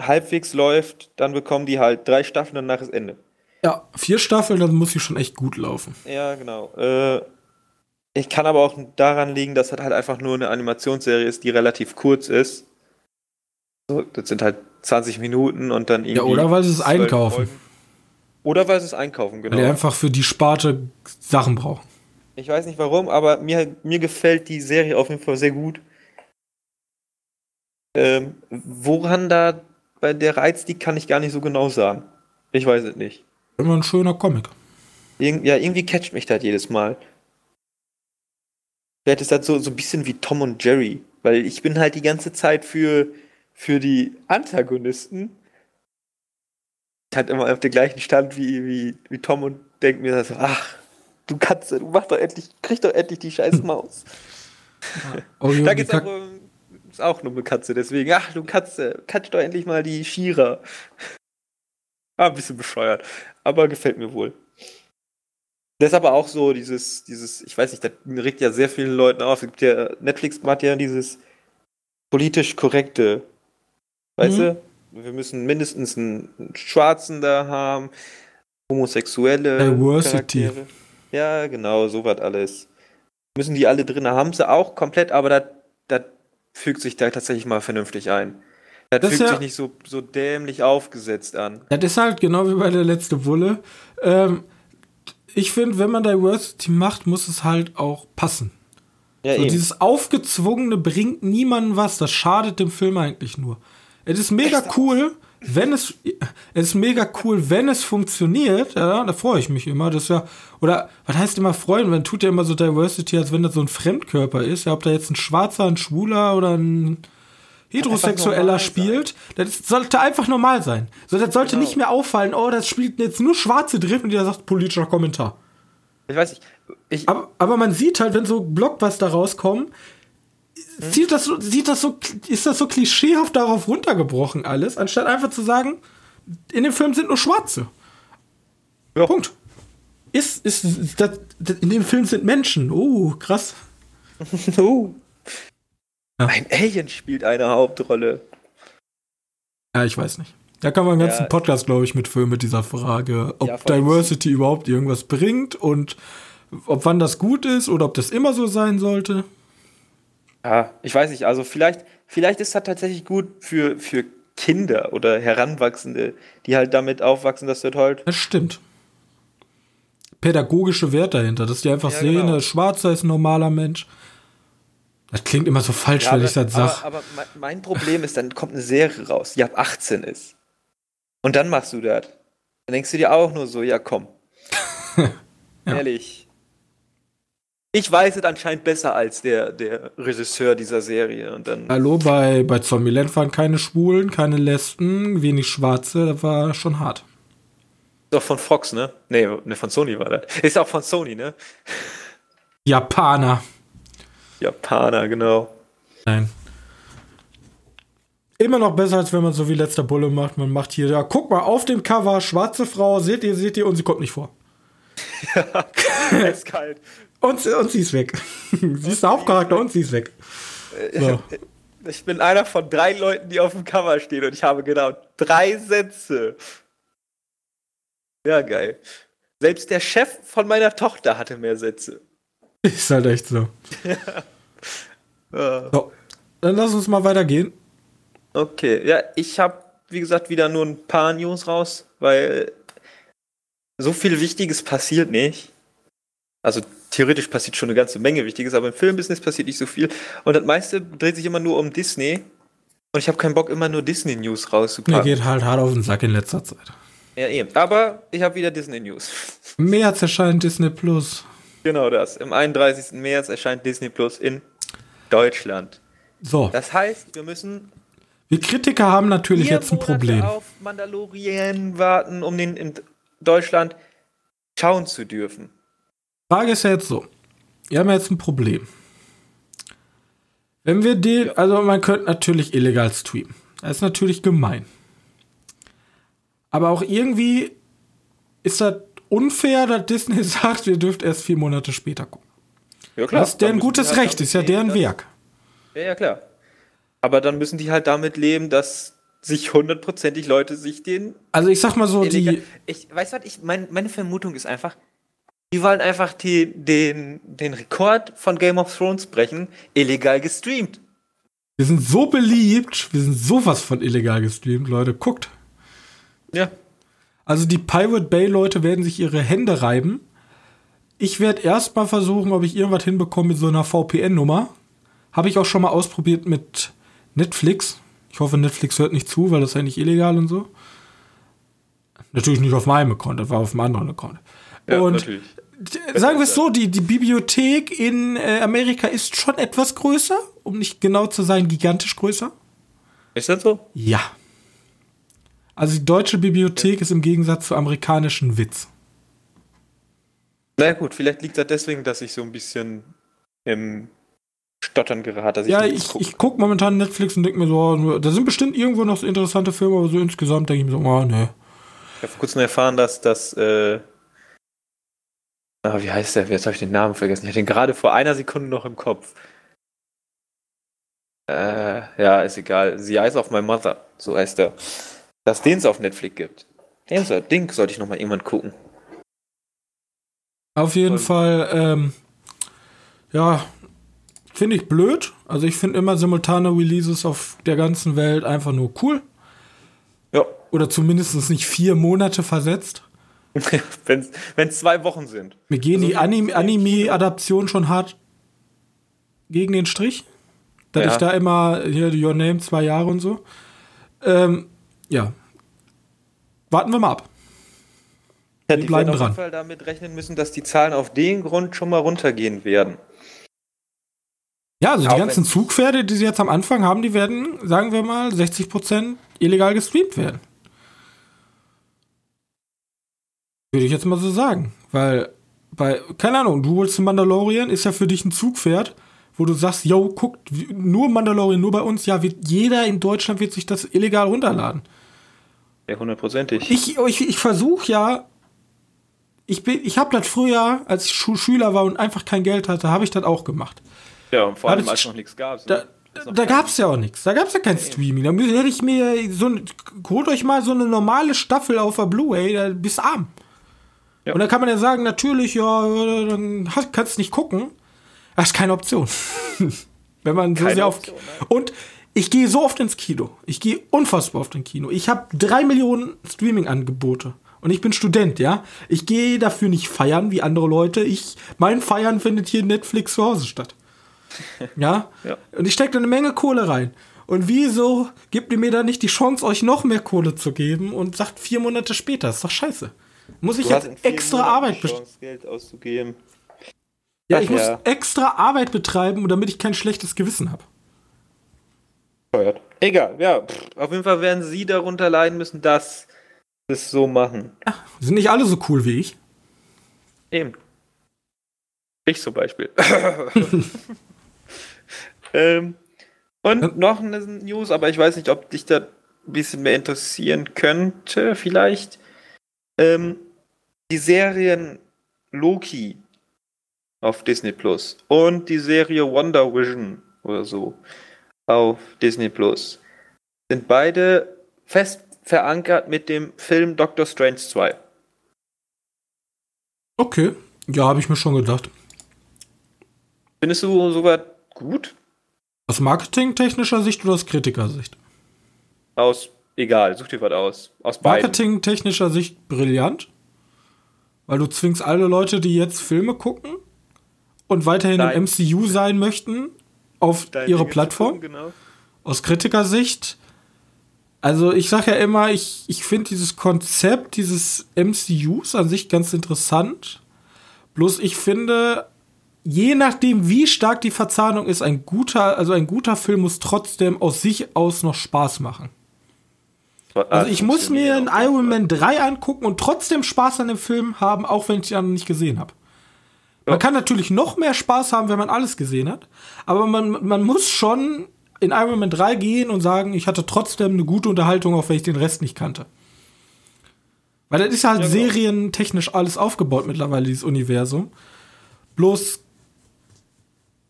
halbwegs läuft, dann bekommen die halt drei Staffeln und danach ist Ende. Ja, vier Staffeln, dann muss sie schon echt gut laufen. Ja, genau. Äh, ich kann aber auch daran liegen, dass das halt einfach nur eine Animationsserie ist, die relativ kurz ist. So, das sind halt 20 Minuten und dann irgendwie. Ja, oder weil sie es 12 einkaufen. Folgen. Oder weil sie es einkaufen, Weil die genau. einfach für die Sparte Sachen brauchen. Ich weiß nicht warum, aber mir, mir gefällt die Serie auf jeden Fall sehr gut. Ähm, woran da bei der Reiz liegt, kann ich gar nicht so genau sagen. Ich weiß es nicht. Immer ein schöner Comic. Irg ja, irgendwie catcht mich das jedes Mal. Vielleicht ist das so, so ein bisschen wie Tom und Jerry, weil ich bin halt die ganze Zeit für, für die Antagonisten halt immer auf dem gleichen Stand wie, wie, wie Tom und denke mir so, ach, du Katze, du mach doch endlich, krieg doch endlich die scheiß Maus. Oh, da geht's auch, um- ist auch nur eine Katze, deswegen, ach du Katze, catch doch endlich mal die Shira. Ah, ein bisschen bescheuert, aber gefällt mir wohl. Das ist aber auch so dieses, dieses, ich weiß nicht, das regt ja sehr vielen Leuten auf. Es gibt ja, Netflix hat ja dieses politisch korrekte, weißt Mhm. du? Wir müssen mindestens einen, Schwarzen da haben, homosexuelle Diversity. Charaktere. Ja, genau, sowas alles. Müssen die alle drin haben sie auch komplett, aber das fügt sich da tatsächlich mal vernünftig ein. Das, Das fügt ja- sich nicht so, so dämlich aufgesetzt an. Das ist halt genau wie bei der letzte Bulle. Ähm, ich finde, wenn man Diversity macht, muss es halt auch passen. Ja, So, eben. dieses Aufgezwungene bringt niemandem was, das schadet dem Film eigentlich nur. Es ist mega cool, wenn es, es ist mega cool, wenn es funktioniert, ja, da freue ich mich immer, das ja, oder, was heißt immer freuen, man tut ja immer so Diversity, als wenn das so ein Fremdkörper ist, ja, ob da jetzt ein Schwarzer, ein Schwuler oder ein Heterosexueller spielt, das sollte einfach normal sein. So, das sollte Genau. nicht mehr auffallen, oh, das spielt jetzt nur Schwarze drin und der sagt politischer Kommentar. Ich weiß nicht. Ich, Aber, aber man sieht halt, wenn so Blockbuster rauskommen, Hm? sieht das sieht das so, ist das so klischeehaft darauf runtergebrochen alles, anstatt einfach zu sagen, in dem Film sind nur Schwarze. Ja. Punkt. Ist, ist, das, in dem Film sind Menschen. Oh, krass. oh. Ja. Ein Alien spielt eine Hauptrolle. Ja, ich weiß nicht. Da kann man einen ganzen Ja. Podcast, glaube ich, mitfüllen mit dieser Frage, ob Ja, Diversity überhaupt irgendwas bringt und ob wann das gut ist oder ob das immer so sein sollte. Ja, ich weiß nicht, also vielleicht, vielleicht ist das tatsächlich gut für, für Kinder oder Heranwachsende, die halt damit aufwachsen, dass das halt. Das stimmt. Pädagogische Wert dahinter, dass die einfach Ja, sehen, genau. ein Schwarzer ist ein normaler Mensch. Das klingt immer so falsch, Ja, wenn aber, ich das aber, sag. aber mein- Problem ist, dann kommt eine Serie raus, die ab 18 ist. Und dann machst du das. Dann denkst du dir auch nur so, ja komm. Ehrlich. Ich weiß es anscheinend besser als der, der Regisseur dieser Serie. Und dann. Hallo, bei, bei Zombieland waren keine Schwulen, keine Lesben, wenig Schwarze, das war schon hart. Doch von Fox, ne? Nee, ne, von Sony war das. Ist auch von Sony, ne? Japaner. Japaner, genau. Nein. Immer noch besser, als wenn man so wie letzter Bulle macht. Man macht hier, ja, guck mal, auf dem Cover, schwarze Frau, seht ihr, seht ihr, und sie kommt nicht vor. Eiskalt. Und, und sie ist weg. sie ist der Hauptcharakter und sie ist weg. So. Ich bin einer von drei Leuten, die auf dem Cover stehen und ich habe genau drei Sätze. Ja, geil. Selbst der Chef von meiner Tochter hatte mehr Sätze. Ist halt echt so. Ja. So, dann lass uns mal weitergehen. Okay, ja, ich habe, wie gesagt, wieder nur ein paar News raus, weil so viel Wichtiges passiert nicht. Also theoretisch passiert schon eine ganze Menge Wichtiges, aber im Filmbusiness passiert nicht so viel. Und das meiste dreht sich immer nur um Disney. Und ich habe keinen Bock, immer nur Disney-News Mir rauszupacken. geht halt hart auf den Sack in letzter Zeit. Ja, eben. Aber ich habe wieder Disney-News. März erscheint Disney Plus. Genau das. Im 31. März erscheint Disney Plus in Deutschland. So, Das heißt, wir müssen Wir Kritiker haben natürlich jetzt ein Monate Problem. auf Mandalorian warten, um den in Deutschland schauen zu dürfen. Frage ist ja jetzt so. Wir haben jetzt ein Problem. Wenn wir den, also man könnte natürlich illegal streamen. Das ist natürlich gemein. Aber auch irgendwie ist das unfair, dass Disney sagt, ihr dürft erst vier Monate später gucken. Ja, Das ist deren gutes halt Recht, ist ja deren Werk. Ja, ja, klar. Aber dann müssen die halt damit leben, dass sich hundertprozentig Leute sich den Also ich sag mal so, die, Ich weiß was, ich mein, meine Vermutung ist einfach, die wollen einfach die, den, den Rekord von Game of Thrones brechen, illegal gestreamt. wir sind so beliebt, wir sind sowas von illegal gestreamt, Leute, guckt. Ja. Also die Pirate Bay Leute werden sich ihre Hände reiben. Ich werde erstmal versuchen, ob ich irgendwas hinbekomme mit so einer VPN-Nummer. Habe ich auch schon mal ausprobiert mit Netflix. Ich hoffe, Netflix hört nicht zu, weil das ist ja nicht illegal und so. Natürlich nicht auf meinem Account, das war auf einem anderen Account. und natürlich. sagen wir es so, die, die Bibliothek in äh, Amerika ist schon etwas größer, um nicht genau zu sein, gigantisch größer. Ist das so? Ja. Also die deutsche Bibliothek ist im Gegensatz zur amerikanischen Witz. Na gut, vielleicht liegt das deswegen, dass ich so ein bisschen im Stottern gerate. Ja, ich, guck. ich gucke momentan Netflix und denke mir so, oh, da sind bestimmt irgendwo noch so interessante Filme, aber so insgesamt denke ich mir so, oh, ne. Ich habe vor kurzem erfahren, dass das, äh, ah, wie heißt der? Jetzt habe ich den Namen vergessen. Ich hatte ihn gerade vor einer Sekunde noch im Kopf. Äh, ja, ist egal. The Eyes of My Mother, so heißt er. Dass den es auf Netflix gibt. Den, soll, den sollte ich noch mal irgendwann gucken. Auf jeden Voll. Fall, ähm, ja, finde ich blöd. Also ich finde immer simultane Releases auf der ganzen Welt einfach nur cool. Ja, Oder zumindest nicht vier Monate versetzt. wenn es zwei Wochen sind. Mir gehen Also die Anim- Anime-Adaptionen schon hart gegen den Strich. Dass Ja. ich da immer hier Your Name zwei Jahre und so. Ähm, ja. Warten wir mal ab. Ja, Wir die bleiben auf dran. jeden Fall damit rechnen müssen, dass die Zahlen auf den Grund schon mal runtergehen werden. Ja, also die ganzen Zugpferde, die sie jetzt am Anfang haben, die werden, sagen wir mal, 60% illegal gestreamt werden. Würde ich jetzt mal so sagen. Weil, bei, keine Ahnung, du holst Mandalorian, ist ja für dich ein Zugpferd, wo du sagst, yo, guck, wie- nur Mandalorian, nur bei uns, ja, wird jeder in Deutschland wird sich das illegal runterladen. Ja, hundertprozentig. Ich, ich, ich versuche ja, ich, bin- ich habe das früher, als ich Schüler war und einfach kein Geld hatte, habe ich das auch gemacht. Ja, und vor allem, als noch nichts gab. Da, da gab es ja auch nichts. Da gab es ja kein Streaming. Da hätte ich mir so ein, holt euch mal so eine normale Staffel auf der Blu-ray, da bist du arm. Ja. Und dann kann man ja sagen, natürlich, ja, dann kannst du nicht gucken. Das ist keine Option. Wenn man so Keine sehr auf. Nein. Und ich gehe so oft ins Kino. Ich gehe unfassbar oft ins Kino. Ich habe drei Millionen Streaming-Angebote. Und ich bin Student, ja. Ich gehe dafür nicht feiern wie andere Leute. Ich, mein Feiern findet hier in Netflix zu Hause statt. Ja? Ja. Und ich stecke da eine Menge Kohle rein. Und wieso gibt ihr mir da nicht die Chance, euch noch mehr Kohle zu geben und sagt vier Monate später? ist doch scheiße. Muss ich jetzt extra Monaten Arbeit auszugeben. Ja, ich muss ja. extra Arbeit betreiben, damit ich kein schlechtes Gewissen habe. Steuert. Egal, ja. Pff, auf jeden Fall werden sie darunter leiden müssen, dass sie es so machen. Sind nicht alle so cool wie ich. Eben. Ich zum Beispiel. ähm, und noch eine News, aber ich weiß nicht, ob dich da ein bisschen mehr interessieren könnte, vielleicht. Ähm, die Serien Loki auf Disney Plus und die Serie Wonder Vision oder so auf Disney Plus sind beide fest verankert mit dem Film Doctor Strange 2. Okay. Ja, habe ich mir schon gedacht. Findest du sowas gut? Aus marketingtechnischer Sicht oder aus Kritikersicht? Aus, egal, such dir was aus. Aus. Marketingtechnischer Sicht brillant. Weil du zwingst alle Leute, die jetzt Filme gucken und weiterhin Nein. im MCU sein möchten, auf Deine ihre Dinge Plattform. gucken, Genau. aus Kritikersicht, also ich sage ja immer, ich, ich finde dieses Konzept dieses MCUs an sich ganz interessant. Bloß ich finde, je nachdem, wie stark die Verzahnung ist, ein guter, also ein guter Film muss trotzdem aus sich aus noch Spaß machen. Also ich muss mir einen Iron Man 3 angucken und trotzdem Spaß an dem Film haben, auch wenn ich ihn noch nicht gesehen habe. Man kann natürlich noch mehr Spaß haben, wenn man alles gesehen hat, aber man, man muss schon in Iron Man 3 gehen und sagen, ich hatte trotzdem eine gute Unterhaltung, auch wenn ich den Rest nicht kannte. Weil das ist halt ja, genau. serientechnisch alles aufgebaut mittlerweile, dieses Universum. Bloß,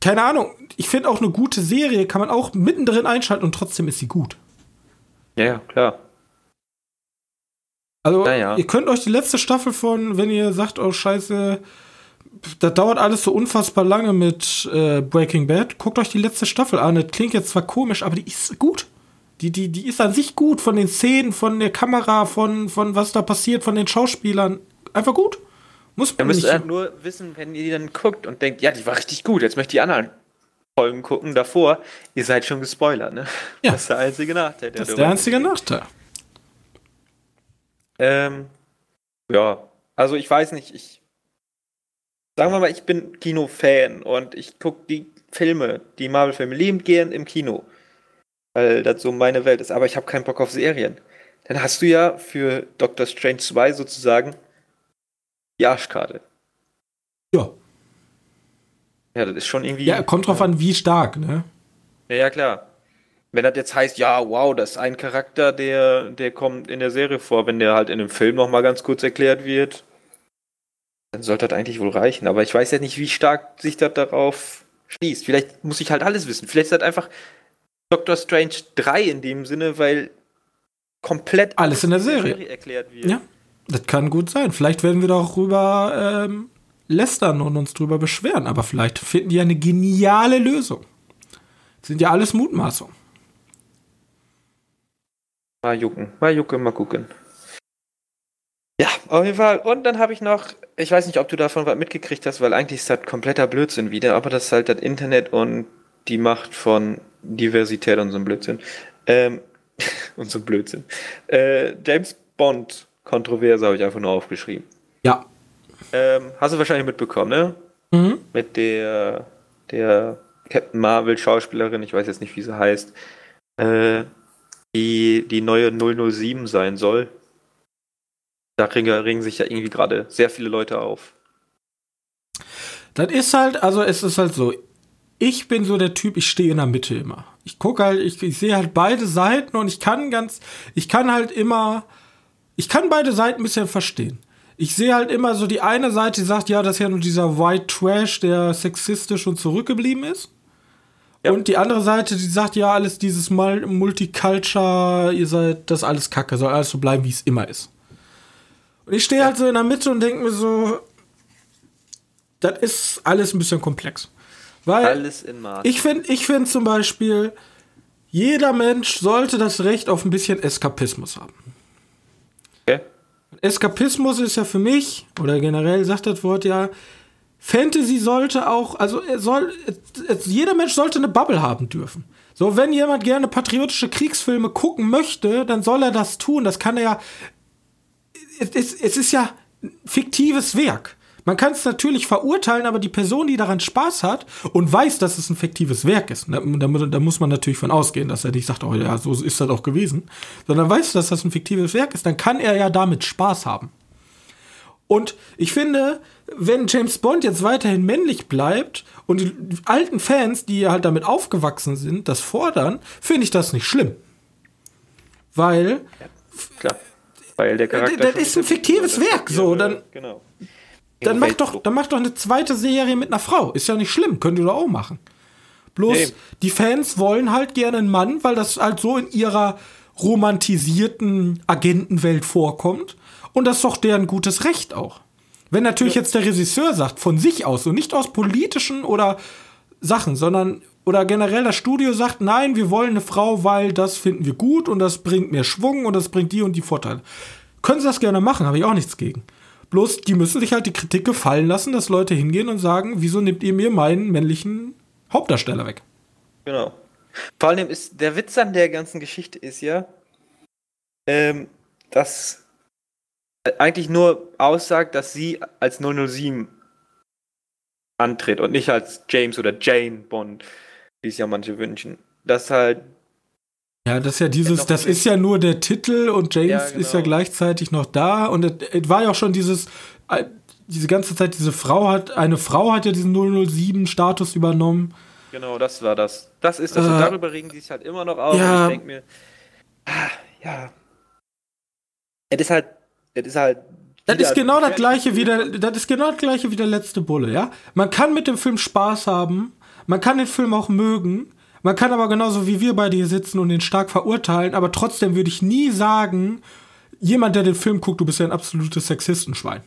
keine Ahnung, ich finde auch eine gute Serie kann man auch mittendrin einschalten und trotzdem ist sie gut. Ja, ja, klar. Also, ja, ja. ihr könnt euch die letzte Staffel von, wenn ihr sagt, oh Scheiße, das dauert alles so unfassbar lange mit äh, Breaking Bad, guckt euch die letzte Staffel an. Das klingt jetzt zwar komisch, aber die ist gut. Die, die, die ist an sich gut von den Szenen, von der Kamera, von, von was da passiert, von den Schauspielern. Einfach gut. Muss man Ihr müsst halt nur wissen, wenn ihr die dann guckt und denkt, ja, die war richtig gut, jetzt möchte ich die anderen Folgen gucken davor. Ihr seid schon gespoilert, ne? Ja. Das ist der einzige Nachteil. das ist der einzige Nachteil. Ähm, ja, also ich weiß nicht, ich sagen wir mal, ich bin Kinofan und ich gucke die Filme, die Marvel-Filme liebend gern im Kino weil das so meine Welt ist, aber ich habe keinen Bock auf Serien. Dann hast du ja für Doctor Strange 2 sozusagen die Arschkarte. Ja. Ja, das ist schon irgendwie. Ja, kommt drauf an, wie stark, ne? Ja, ja, klar. Wenn das jetzt heißt, ja, wow, das ist ein Charakter, der, der kommt in der Serie vor, wenn der halt in dem Film nochmal ganz kurz erklärt wird, dann sollte das eigentlich wohl reichen. Aber ich weiß ja nicht, wie stark sich das darauf schließt. Vielleicht muss ich halt alles wissen. Vielleicht ist das einfach Doctor Strange 3 in dem Sinne, weil komplett alles in der Serie. Serie erklärt wird. Ja, das kann gut sein. Vielleicht werden wir darüber ähm, lästern und uns drüber beschweren, aber vielleicht finden die eine geniale Lösung. Das sind ja alles Mutmaßungen. Mal jucken, mal jucken, mal gucken. Ja, auf jeden Fall. Und dann habe ich noch, ich weiß nicht, ob du davon was mitgekriegt hast, weil eigentlich ist das kompletter Blödsinn wieder, aber das ist halt das Internet und die Macht von Diversität und so ein Blödsinn. Ähm, und so ein Blödsinn. Äh, James Bond Kontroverse habe ich einfach nur aufgeschrieben. Ja. Ähm, hast du wahrscheinlich mitbekommen, ne? Mhm. Mit der, der Captain Marvel Schauspielerin, ich weiß jetzt nicht, wie sie heißt, äh, die die neue 007 sein soll. Da regen, sich ja irgendwie gerade sehr viele Leute auf. Das ist halt, also es ist halt so, ich bin so der Typ, ich stehe in der Mitte immer. Ich gucke halt, ich, ich sehe halt beide Seiten und ich kann ganz, ich kann halt immer, ich kann beide Seiten ein bisschen verstehen. Ich sehe halt immer so die eine Seite, die sagt, ja, das ist ja nur dieser White Trash, der sexistisch und zurückgeblieben ist. Ja. Und die andere Seite, die sagt, ja, alles dieses Multiculture, ihr seid, das alles Kacke, soll alles so bleiben, wie es immer ist. Und ich stehe halt so in der Mitte und denke mir so, das ist alles ein bisschen komplex. Weil Alles in Maß. Ich finde ich find zum Beispiel, jeder Mensch sollte das Recht auf ein bisschen Eskapismus haben. Okay. Eskapismus ist ja für mich, oder generell sagt das Wort ja, Fantasy sollte auch, also er soll, jeder Mensch sollte eine Bubble haben dürfen. So, wenn jemand gerne patriotische Kriegsfilme gucken möchte, dann soll er das tun. Das kann er ja. Es, es, ist ja fiktives Werk. Man kann es natürlich verurteilen, aber die Person, die daran Spaß hat und weiß, dass es ein fiktives Werk ist, da, da, da, muss man natürlich von ausgehen, dass er nicht sagt, oh ja, so ist das auch gewesen, sondern weiß, dass das ein fiktives Werk ist, dann kann er ja damit Spaß haben. Und ich finde, wenn James Bond jetzt weiterhin männlich bleibt und die alten Fans, die halt damit aufgewachsen sind, das fordern, finde ich das nicht schlimm. Weil. Ja. Weil der Charakter. Das ist ein fiktives Werk, so. Dann, genau. Dann mach, doch, dann mach doch eine zweite Serie mit einer Frau. Ist ja nicht schlimm, könnt ihr doch auch machen. Bloß nee. die Fans wollen halt gerne einen Mann, weil das halt so in ihrer romantisierten Agentenwelt vorkommt. Und das ist doch deren gutes Recht auch. Wenn natürlich ja. jetzt der Regisseur sagt, von sich aus und nicht aus politischen oder Sachen, sondern oder generell das Studio sagt, nein, wir wollen eine Frau, weil das finden wir gut und das bringt mehr Schwung und das bringt die und die Vorteile. Können sie das gerne machen, habe ich auch nichts gegen. Bloß, die müssen sich halt die Kritik gefallen lassen, dass Leute hingehen und sagen, wieso nehmt ihr mir meinen männlichen Hauptdarsteller weg? Genau. Vor allem ist der Witz an der ganzen Geschichte ist ja, ähm, dass eigentlich nur aussagt, dass sie als 007 antritt und nicht als James oder Jane Bond, wie es ja manche wünschen. Das halt. Ja, das ist ja dieses, das ist ja nur der Titel und James ja, genau. ist ja gleichzeitig noch da und es war ja auch schon dieses, äh, diese ganze Zeit, diese Frau hat, eine Frau hat ja diesen 007-Status übernommen. Genau, das war das. Das ist das. Äh, und darüber regen die sich halt immer noch auf. Ja, ich denke mir, ah, ja. Es ist halt, es ist halt das ist genau das gleiche wie der, das ist genau das gleiche wie der letzte Bulle, ja? Man kann mit dem Film Spaß haben, man kann den Film auch mögen, man kann aber genauso wie wir bei dir sitzen und den stark verurteilen, aber trotzdem würde ich nie sagen, jemand, der den Film guckt, du bist ja ein absolutes Sexistenschwein.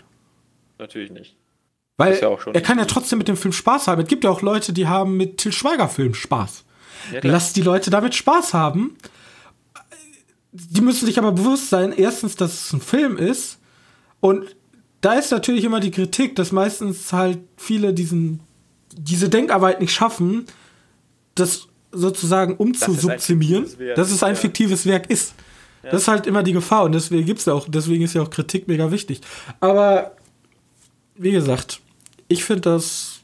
Natürlich nicht. Weil ja er kann ja trotzdem mit dem Film Spaß haben. Es gibt ja auch Leute, die haben mit Till Schweiger Film Spaß. Ja, Lass die Leute damit Spaß haben. Die müssen sich aber bewusst sein, erstens, dass es ein Film ist und da ist natürlich immer die Kritik, dass meistens halt viele diesen, diese Denkarbeit nicht schaffen, das sozusagen umzusubsumieren, dass es ein fiktives Werk ist. Ja. Das ist halt immer die Gefahr und deswegen gibt's ja auch, deswegen ist ja auch Kritik mega wichtig. Aber wie gesagt, ich finde das.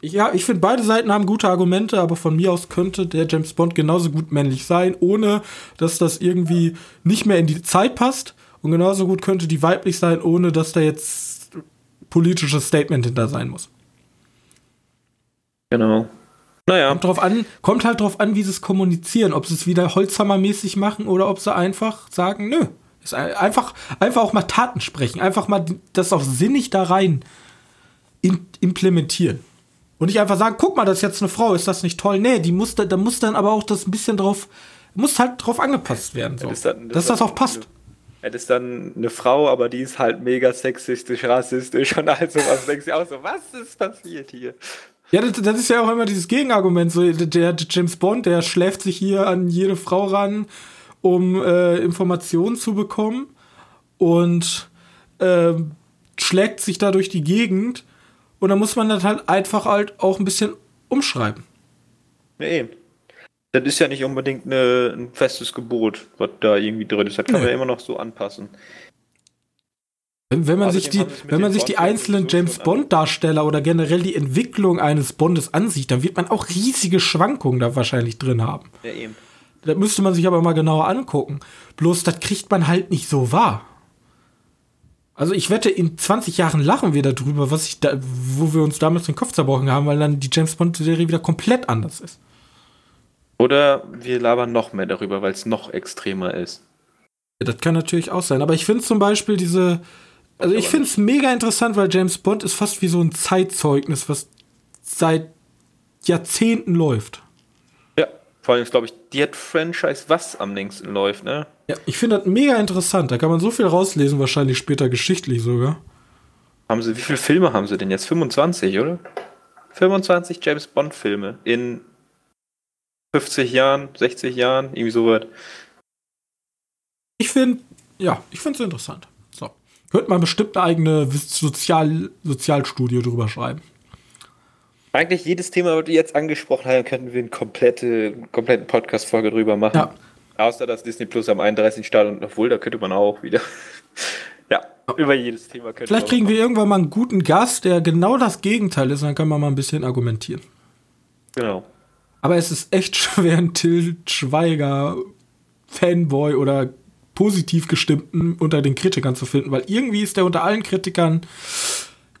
Ja, ich finde, beide Seiten haben gute Argumente, aber von mir aus könnte der James Bond genauso gut männlich sein, ohne dass das irgendwie nicht mehr in die Zeit passt. Und genauso gut könnte die weiblich sein, ohne dass da jetzt politisches Statement hinter sein muss. Genau. Naja. Kommt, drauf an, kommt halt drauf an, wie sie es kommunizieren. Ob sie es wieder Holzhammermäßig machen oder ob sie einfach sagen, nö. Ist einfach, einfach auch mal Taten sprechen. Einfach mal das auch sinnig da rein in, implementieren. Und nicht einfach sagen, guck mal, das ist jetzt eine Frau, ist das nicht toll? Nee, die muss da, da muss dann aber auch das ein bisschen drauf, muss halt drauf angepasst werden. So. Ja, das dann, das dass das auch passt. Es ist dann eine Frau, aber die ist halt mega sexistisch, rassistisch und all sowas. denkst du auch so, was ist passiert hier? Ja, das, das, ist ja auch immer dieses Gegenargument. So, der, James Bond, der schläft sich hier an jede Frau ran, um äh, Informationen zu bekommen und äh, schlägt sich da durch die Gegend. Und dann muss man das halt einfach halt auch ein bisschen umschreiben. Ja, eben. Das ist ja nicht unbedingt eine, ein festes Gebot, was da irgendwie drin ist. Das kann nee. man ja immer noch so anpassen. Wenn, wenn man sich die, wenn man sich die einzelnen James Bond Darsteller oder generell die Entwicklung eines Bondes ansieht, dann wird man auch riesige Schwankungen da wahrscheinlich drin haben. Ja, eben. Das müsste man sich aber mal genauer angucken. Bloß, das kriegt man halt nicht so wahr. Also ich wette, in 20 Jahren lachen wir darüber, was ich da, wo wir uns damals den Kopf zerbrochen haben, weil dann die James Bond-Serie wieder komplett anders ist. Oder wir labern noch mehr darüber, weil es noch extremer ist. Ja, das kann natürlich auch sein. Aber ich finde zum Beispiel diese. Also ich finde es mega interessant, weil James Bond ist fast wie so ein Zeitzeugnis, was seit Jahrzehnten läuft. Ja, vor allem ist, glaube ich, die Franchise, was am längsten läuft, ne? Ja, ich finde das mega interessant. Da kann man so viel rauslesen, wahrscheinlich später geschichtlich sogar. Haben sie, wie viele Filme haben sie denn jetzt? 25, oder? 25 James Bond-Filme in 50 Jahren, 60 Jahren, irgendwie so weit. Ich finde, ja, ich finde es interessant. Könnte man bestimmt eine eigene Sozial Sozialstudie drüber schreiben. Eigentlich jedes Thema, was wir jetzt angesprochen haben, könnten wir eine komplette, kompletten Podcast-Folge drüber machen. Ja. Außer dass Disney Plus am 31. startet und obwohl, da könnte man auch wieder. ja, über jedes Thema könnte Vielleicht kriegen wir irgendwann mal einen guten Gast, der genau das Gegenteil ist, dann kann man mal ein bisschen argumentieren. Genau. Aber es ist echt schwer, einen Till Schweiger Fanboy oder positiv gestimmten unter den Kritikern zu finden, weil irgendwie ist der unter allen Kritikern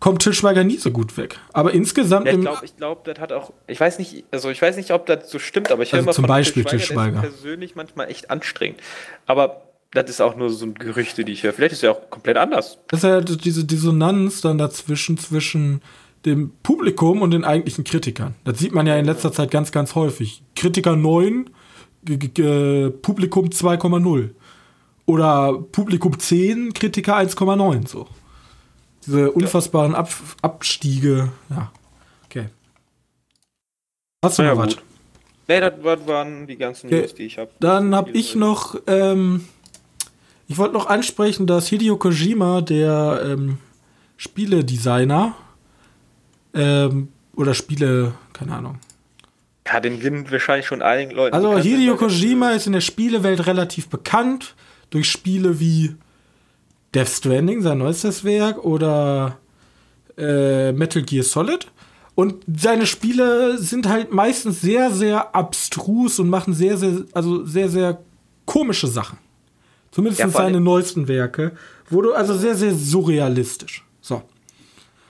kommt Till Schweiger nie so gut weg. Aber insgesamt. Ja, ich glaube, ich glaub, das hat auch. Ich weiß nicht, also ich weiß nicht, ob das so stimmt, aber ich höre also immer zum von Beispiel Till Schweiger. Till Schweiger. persönlich manchmal echt anstrengend. Aber das ist auch nur so ein Gerüchte, die ich höre. Vielleicht ist er auch komplett anders. Das ist ja diese Dissonanz dann dazwischen, zwischen dem Publikum und den eigentlichen Kritikern. Das sieht man ja in letzter Zeit ganz, ganz häufig. Kritiker 9, Publikum 2,0. Oder Publikum 10, Kritiker 1,9. So. Diese unfassbaren Ab Abstiege. Ja. Okay. Hast du ja, noch was? Nee, das waren die ganzen okay. News, die ich habe. Dann habe ich noch, ähm, ich wollte noch ansprechen, dass Hideo Kojima, der ähm, Spieledesigner, ähm, oder Spiele, keine Ahnung. Ja, den kennen wahrscheinlich schon allen Leuten. Also Hideo Kojima ist in der Spielewelt relativ bekannt durch Spiele wie Death Stranding, sein neuestes Werk, oder äh, Metal Gear Solid. Und seine Spiele sind halt meistens sehr, sehr abstrus und machen sehr, sehr, also sehr, sehr komische Sachen. Zumindest Ja, seine neuesten Werke. Wurde also sehr, sehr surrealistisch. So.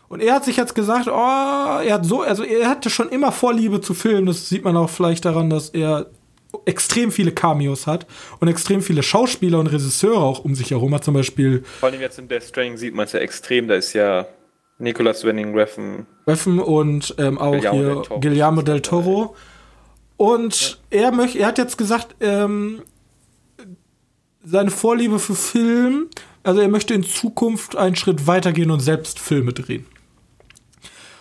Und er hat sich jetzt gesagt, oh, er hat so, also er hatte schon immer Vorliebe zu Filmen. Das sieht man auch vielleicht daran, dass er extrem viele Cameos hat und extrem viele Schauspieler und Regisseure auch um sich herum hat. Zum Beispiel Vor allem jetzt in Death Stranding sieht man es ja extrem. Da ist ja Nicolas Winding Refn. Reffen und ähm, auch Guillermo hier del Toro. Guillermo del Toro. Und er möchte, er hat jetzt gesagt, ähm, seine Vorliebe für Film, also er möchte in Zukunft einen Schritt weitergehen und selbst Filme drehen.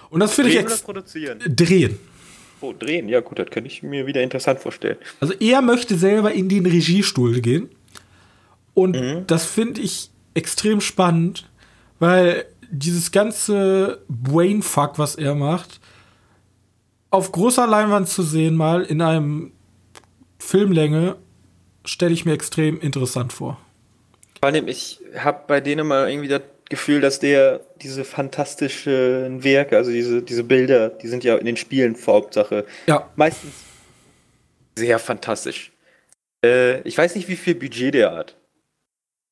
Und das finde ich Drehen oder produzieren? drehen. Oh, drehen. Ja, gut, das könnte ich mir wieder interessant vorstellen. Also er möchte selber in den Regiestuhl gehen. Und Mhm. das finde ich extrem spannend, weil dieses ganze Brainfuck, was er macht, auf großer Leinwand zu sehen, mal in einem Filmlänge, stelle ich mir extrem interessant vor. Vor allem, ich habe bei denen mal irgendwie das Gefühl, dass der diese fantastischen Werke, also diese, diese Bilder, die sind ja in den Spielen vor Hauptsache Ja, meistens sehr fantastisch. Äh, ich weiß nicht, wie viel Budget der hat.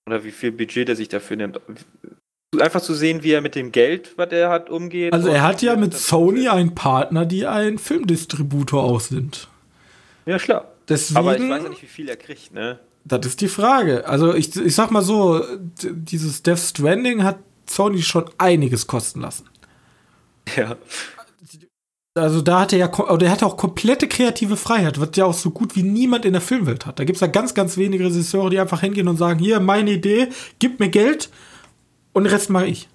Oder wie viel Budget der sich dafür nimmt. Einfach zu sehen, wie er mit dem Geld, was er hat, umgeht. also er hat ja mit Sony einen Partner, die ein Filmdistributor auch sind. Ja, klar. Deswegen, Aber ich weiß ja nicht, wie viel er kriegt, ne? Das ist die Frage. Also ich, ich sag mal so, dieses Death Stranding hat Sony schon einiges kosten lassen. Ja. Also da hat er ja, ko- oder er hat auch komplette kreative Freiheit, was ja auch so gut wie niemand in der Filmwelt hat. Da gibt es ja ganz, ganz wenige Regisseure, die einfach hingehen und sagen, hier, meine Idee, gib mir Geld und den Rest mache ich.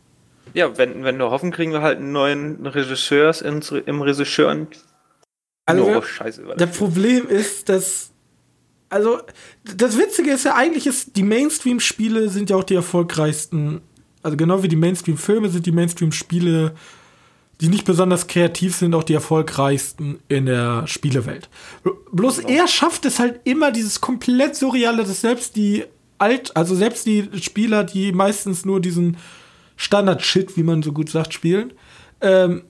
Ja, wenn, wenn wir hoffen, kriegen wir halt einen neuen Regisseurs ins, im Regisseur. Also, oh, scheiße. Das. Problem ist, dass. Also, das Witzige ist ja eigentlich, ist, die Mainstream-Spiele sind ja auch die erfolgreichsten. Also, genau wie die Mainstream-Filme sind die Mainstream-Spiele, die nicht besonders kreativ sind, auch die erfolgreichsten in der Spielewelt. Bl- Bloß er schafft es halt immer, dieses komplett Surreale, dass selbst die alt, also selbst die Spieler, die meistens nur diesen Standard-Shit, wie man so gut sagt, spielen, ähm,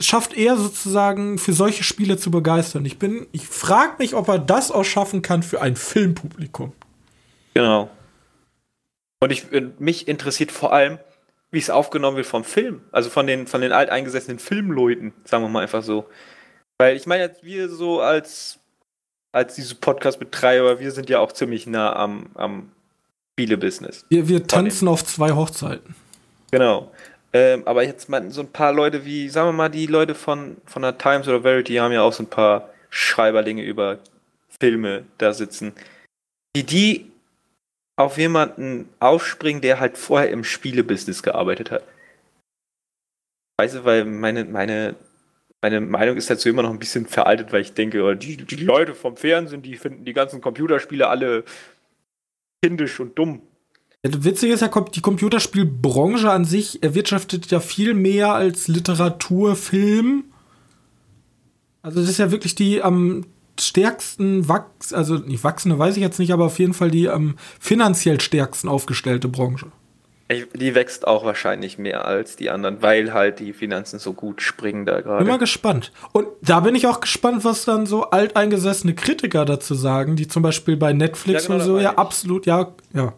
schafft er sozusagen für solche Spiele zu begeistern. Ich bin, ich frage mich, ob er das auch schaffen kann für ein Filmpublikum. Genau. Und ich, äh, mich interessiert vor allem, wie es aufgenommen wird vom Film. Also von den, von den alteingesessenen Filmleuten, sagen wir mal einfach so. Weil ich meine, wir so als, als diese Podcast-Betreiber, wir sind ja auch ziemlich nah am, am Spiele-Business. Wir, wir tanzen auf zwei Hochzeiten. Genau. Ähm, aber jetzt mal so ein paar Leute wie, sagen wir mal, die Leute von, von der Times oder Verity haben ja auch so ein paar Schreiberlinge über Filme da sitzen, die die auf jemanden aufspringen, der halt vorher im Spielebusiness gearbeitet hat. Weißt du, weil meine, meine, meine Meinung ist dazu immer noch ein bisschen veraltet, weil ich denke, oh, die, die Leute vom Fernsehen, die finden die ganzen Computerspiele alle kindisch und dumm. Witzige ist ja, die Computerspielbranche an sich erwirtschaftet ja viel mehr als Literatur, Film. Also das ist ja wirklich die am stärksten wachs, also nicht wachsende, weiß ich jetzt nicht, aber auf jeden Fall die am finanziell stärksten aufgestellte Branche. Die wächst auch wahrscheinlich mehr als die anderen, weil halt die Finanzen so gut springen da Bin mal gerade. gespannt. Und da bin ich auch gespannt, was dann so alteingesessene Kritiker dazu sagen, die zum Beispiel bei Netflix Ja, genau, und so ja ich. absolut, ja, ja.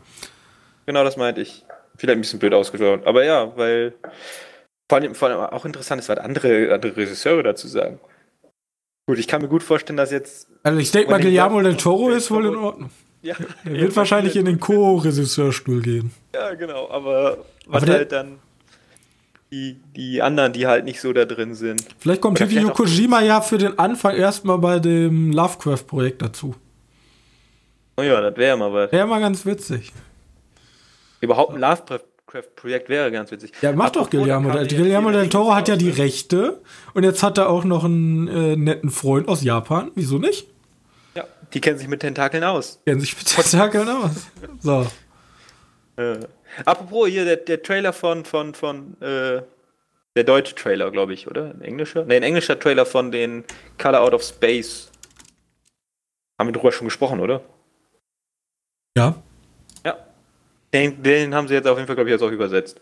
Genau das meinte ich. Vielleicht ein bisschen blöd ausgesprochen. Aber ja, weil vor allem, vor allem auch interessant ist, was andere, andere Regisseure dazu sagen. Gut, ich kann mir gut vorstellen, dass jetzt. Also ich denke mal, Guillermo del Toro ist wohl in Ordnung. Ja, Er wird wahrscheinlich in den Co-Regisseurstuhl gehen. Ja, genau, aber was Aber halt dann die, die anderen, die halt nicht so da drin sind. Vielleicht kommt Oder Hideo Kojima ja für den Anfang erstmal bei dem Lovecraft-Projekt dazu. Oh ja, das wäre mal was. Wäre mal ganz witzig. Überhaupt ein Lovecraft-Projekt wäre ganz witzig. Ja, macht doch Guillermo. Del, Guillermo del Toro hat ja die? Rechte und jetzt hat er auch noch einen äh, netten Freund aus Japan. Wieso nicht? Ja, die kennen sich mit Tentakeln aus. Kennen sich mit Tentakeln aus. So. Äh. Apropos hier, der, der Trailer von, von, von, äh, der deutsche Trailer, glaube ich, oder? Ein englischer? Ne, ein englischer Trailer von den Color Out of Space. Haben wir drüber schon gesprochen, oder? Ja. Den, den haben sie jetzt auf jeden Fall, glaube ich, jetzt auch übersetzt.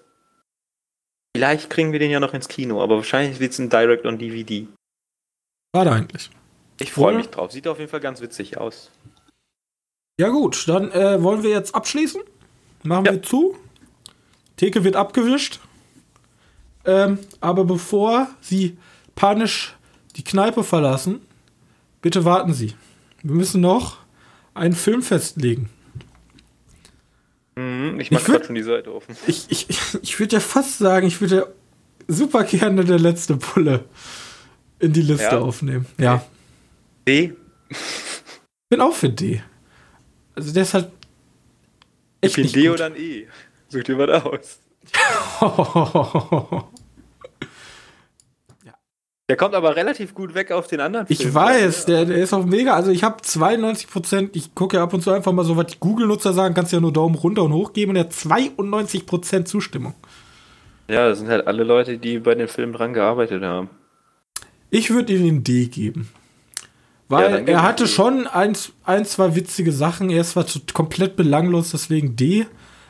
Vielleicht kriegen wir den ja noch ins Kino, aber wahrscheinlich wird es ein Direct on DVD. Schade eigentlich. Ich freue mich drauf. Sieht auf jeden Fall ganz witzig aus. Ja, gut, dann äh, wollen wir jetzt abschließen. Machen Ja. wir zu. Theke wird abgewischt. Ähm, aber bevor Sie panisch die Kneipe verlassen, bitte warten Sie. Wir müssen noch einen Film festlegen. Mhm, ich Ich mach würd- gerade schon die Seite offen. Ich, ich, ich würde ja fast sagen, ich würde ja super gerne der letzte Bulle in die Liste Ja? aufnehmen. Ja, D. bin auch für D. Also der ist halt Ich echt bin nicht D gut. oder ein E. Such dir was aus. Der kommt aber relativ gut weg auf den anderen Ich Filmen, weiß, der, der ist auch mega. Also ich habe 92 Prozent, ich gucke ja ab und zu einfach mal so, was die Google-Nutzer sagen, kannst ja nur Daumen runter und hoch geben und der hat 92 Prozent Zustimmung. Ja, das sind halt alle Leute, die bei dem Film dran gearbeitet haben. Ich würde ihm den D geben. Ja, Weil gib er hatte schon ein, ein, zwei witzige Sachen. Er ist zwar komplett belanglos, deswegen D.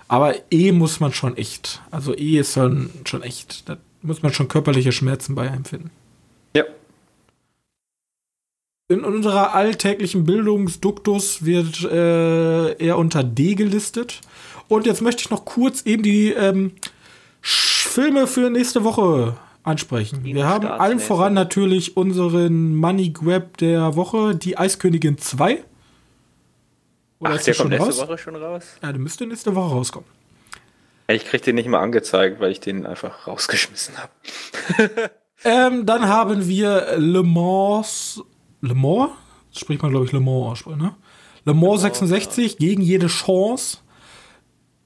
Aber E muss man schon echt. Also E ist schon, schon echt. Da muss man schon körperliche Schmerzen bei empfinden. Ja. In unserer alltäglichen Bildungsduktus wird äh, er unter D gelistet. Und jetzt möchte ich noch kurz eben die ähm, Filme für nächste Woche ansprechen. Wir haben allen voran natürlich unseren Money Grab der Woche, die Eiskönigin 2. Oder Ach, ist der die kommt nächste raus? Woche schon raus? Ja, der müsste nächste Woche rauskommen. Ich krieg den nicht mal angezeigt, weil ich den einfach rausgeschmissen habe. Ähm, dann haben wir Le Mans. Le Mans? Das spricht man, glaube ich, Le Mans aussprechen, ne? Le Mans 66 gegen jede Chance.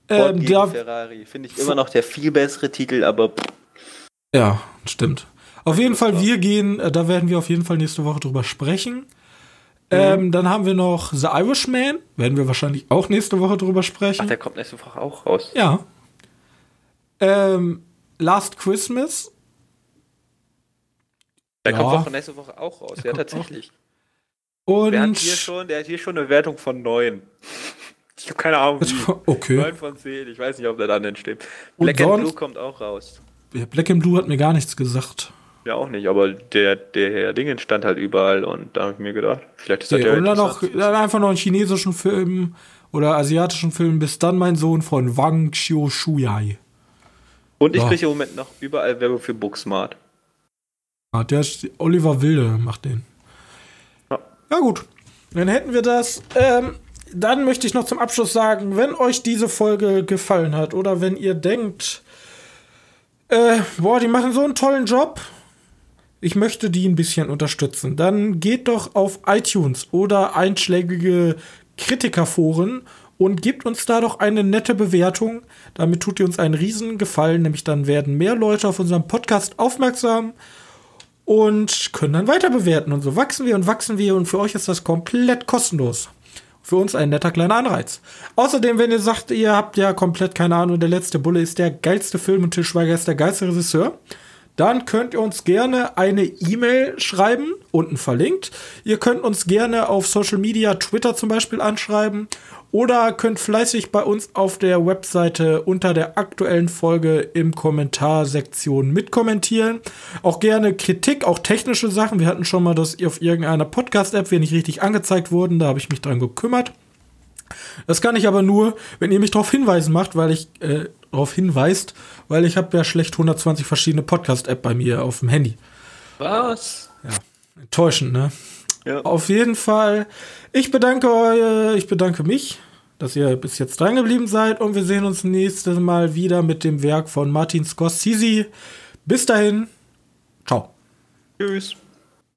Ähm, Ähm, da, Ferrari. Finde ich immer noch der viel bessere Titel, aber ja, stimmt. Auf jeden Fall, wir gehen, äh, da werden wir auf jeden Fall nächste Woche drüber sprechen. Ähm, dann haben wir noch The Irishman, werden wir wahrscheinlich auch nächste Woche drüber ach, sprechen. der kommt nächste Woche auch raus. ja. Ähm, Last Christmas. Der Ja. kommt Woche, nächste Woche auch raus. Der ja, tatsächlich. Und. Der hat, hier schon, der hat hier schon eine Wertung von 9. Ich habe keine Ahnung, wie. Okay. 9 von 10. Ich weiß nicht, ob der dann denn steht. Und Black and Blue kommt auch raus. Ja, Black and Blue hat mir gar nichts gesagt. Ja, auch nicht, aber der, der Herr Dingen stand halt überall und da habe ich mir gedacht, vielleicht ist das Okay, ja und dann noch dann einfach noch einen chinesischen Film oder asiatischen Film. Bis dann mein Sohn von Wang Xiu Shuyai. Und ich Ja. kriege im Moment noch überall Werbung für Booksmart. Ah, der ist Oliver Wilde macht den. Ja. Ja gut, dann hätten wir das. Ähm, dann möchte ich noch zum Abschluss sagen, wenn euch diese Folge gefallen hat oder wenn ihr denkt, äh, boah, die machen so einen tollen Job, ich möchte die ein bisschen unterstützen, dann geht doch auf iTunes oder einschlägige Kritikerforen und gebt uns da doch eine nette Bewertung. Damit tut ihr uns einen riesen Gefallen, nämlich dann werden mehr Leute auf unserem Podcast aufmerksam und können dann weiter bewerten. Und so wachsen wir und wachsen wir und für euch ist das komplett kostenlos. Für uns ein netter kleiner Anreiz. Außerdem, wenn ihr sagt, ihr habt ja komplett keine Ahnung, der letzte Bulle ist der geilste Film und Til Schweiger ist der geilste Regisseur, dann könnt ihr uns gerne eine E-Mail schreiben, unten verlinkt. Ihr könnt uns gerne auf Social Media, Twitter zum Beispiel anschreiben oder könnt fleißig bei uns auf der Webseite unter der aktuellen Folge im Kommentarsektion mitkommentieren. Auch gerne Kritik, auch technische Sachen. Wir hatten schon mal, dass ihr auf irgendeiner Podcast-App wir nicht richtig angezeigt wurden. Da habe ich mich dran gekümmert. Das kann ich aber nur, wenn ihr mich darauf hinweisen macht, weil ich äh, darauf hinweist, weil ich habe ja schlecht 120 verschiedene Podcast-App bei mir auf dem Handy. Was? Enttäuschend, ne? Ja. Auf jeden Fall. Ich bedanke euch, ich bedanke mich, dass ihr bis jetzt dran geblieben seid und wir sehen uns nächstes Mal wieder mit dem Werk von Martin Scorsese. Bis dahin. Ciao. Tschüss.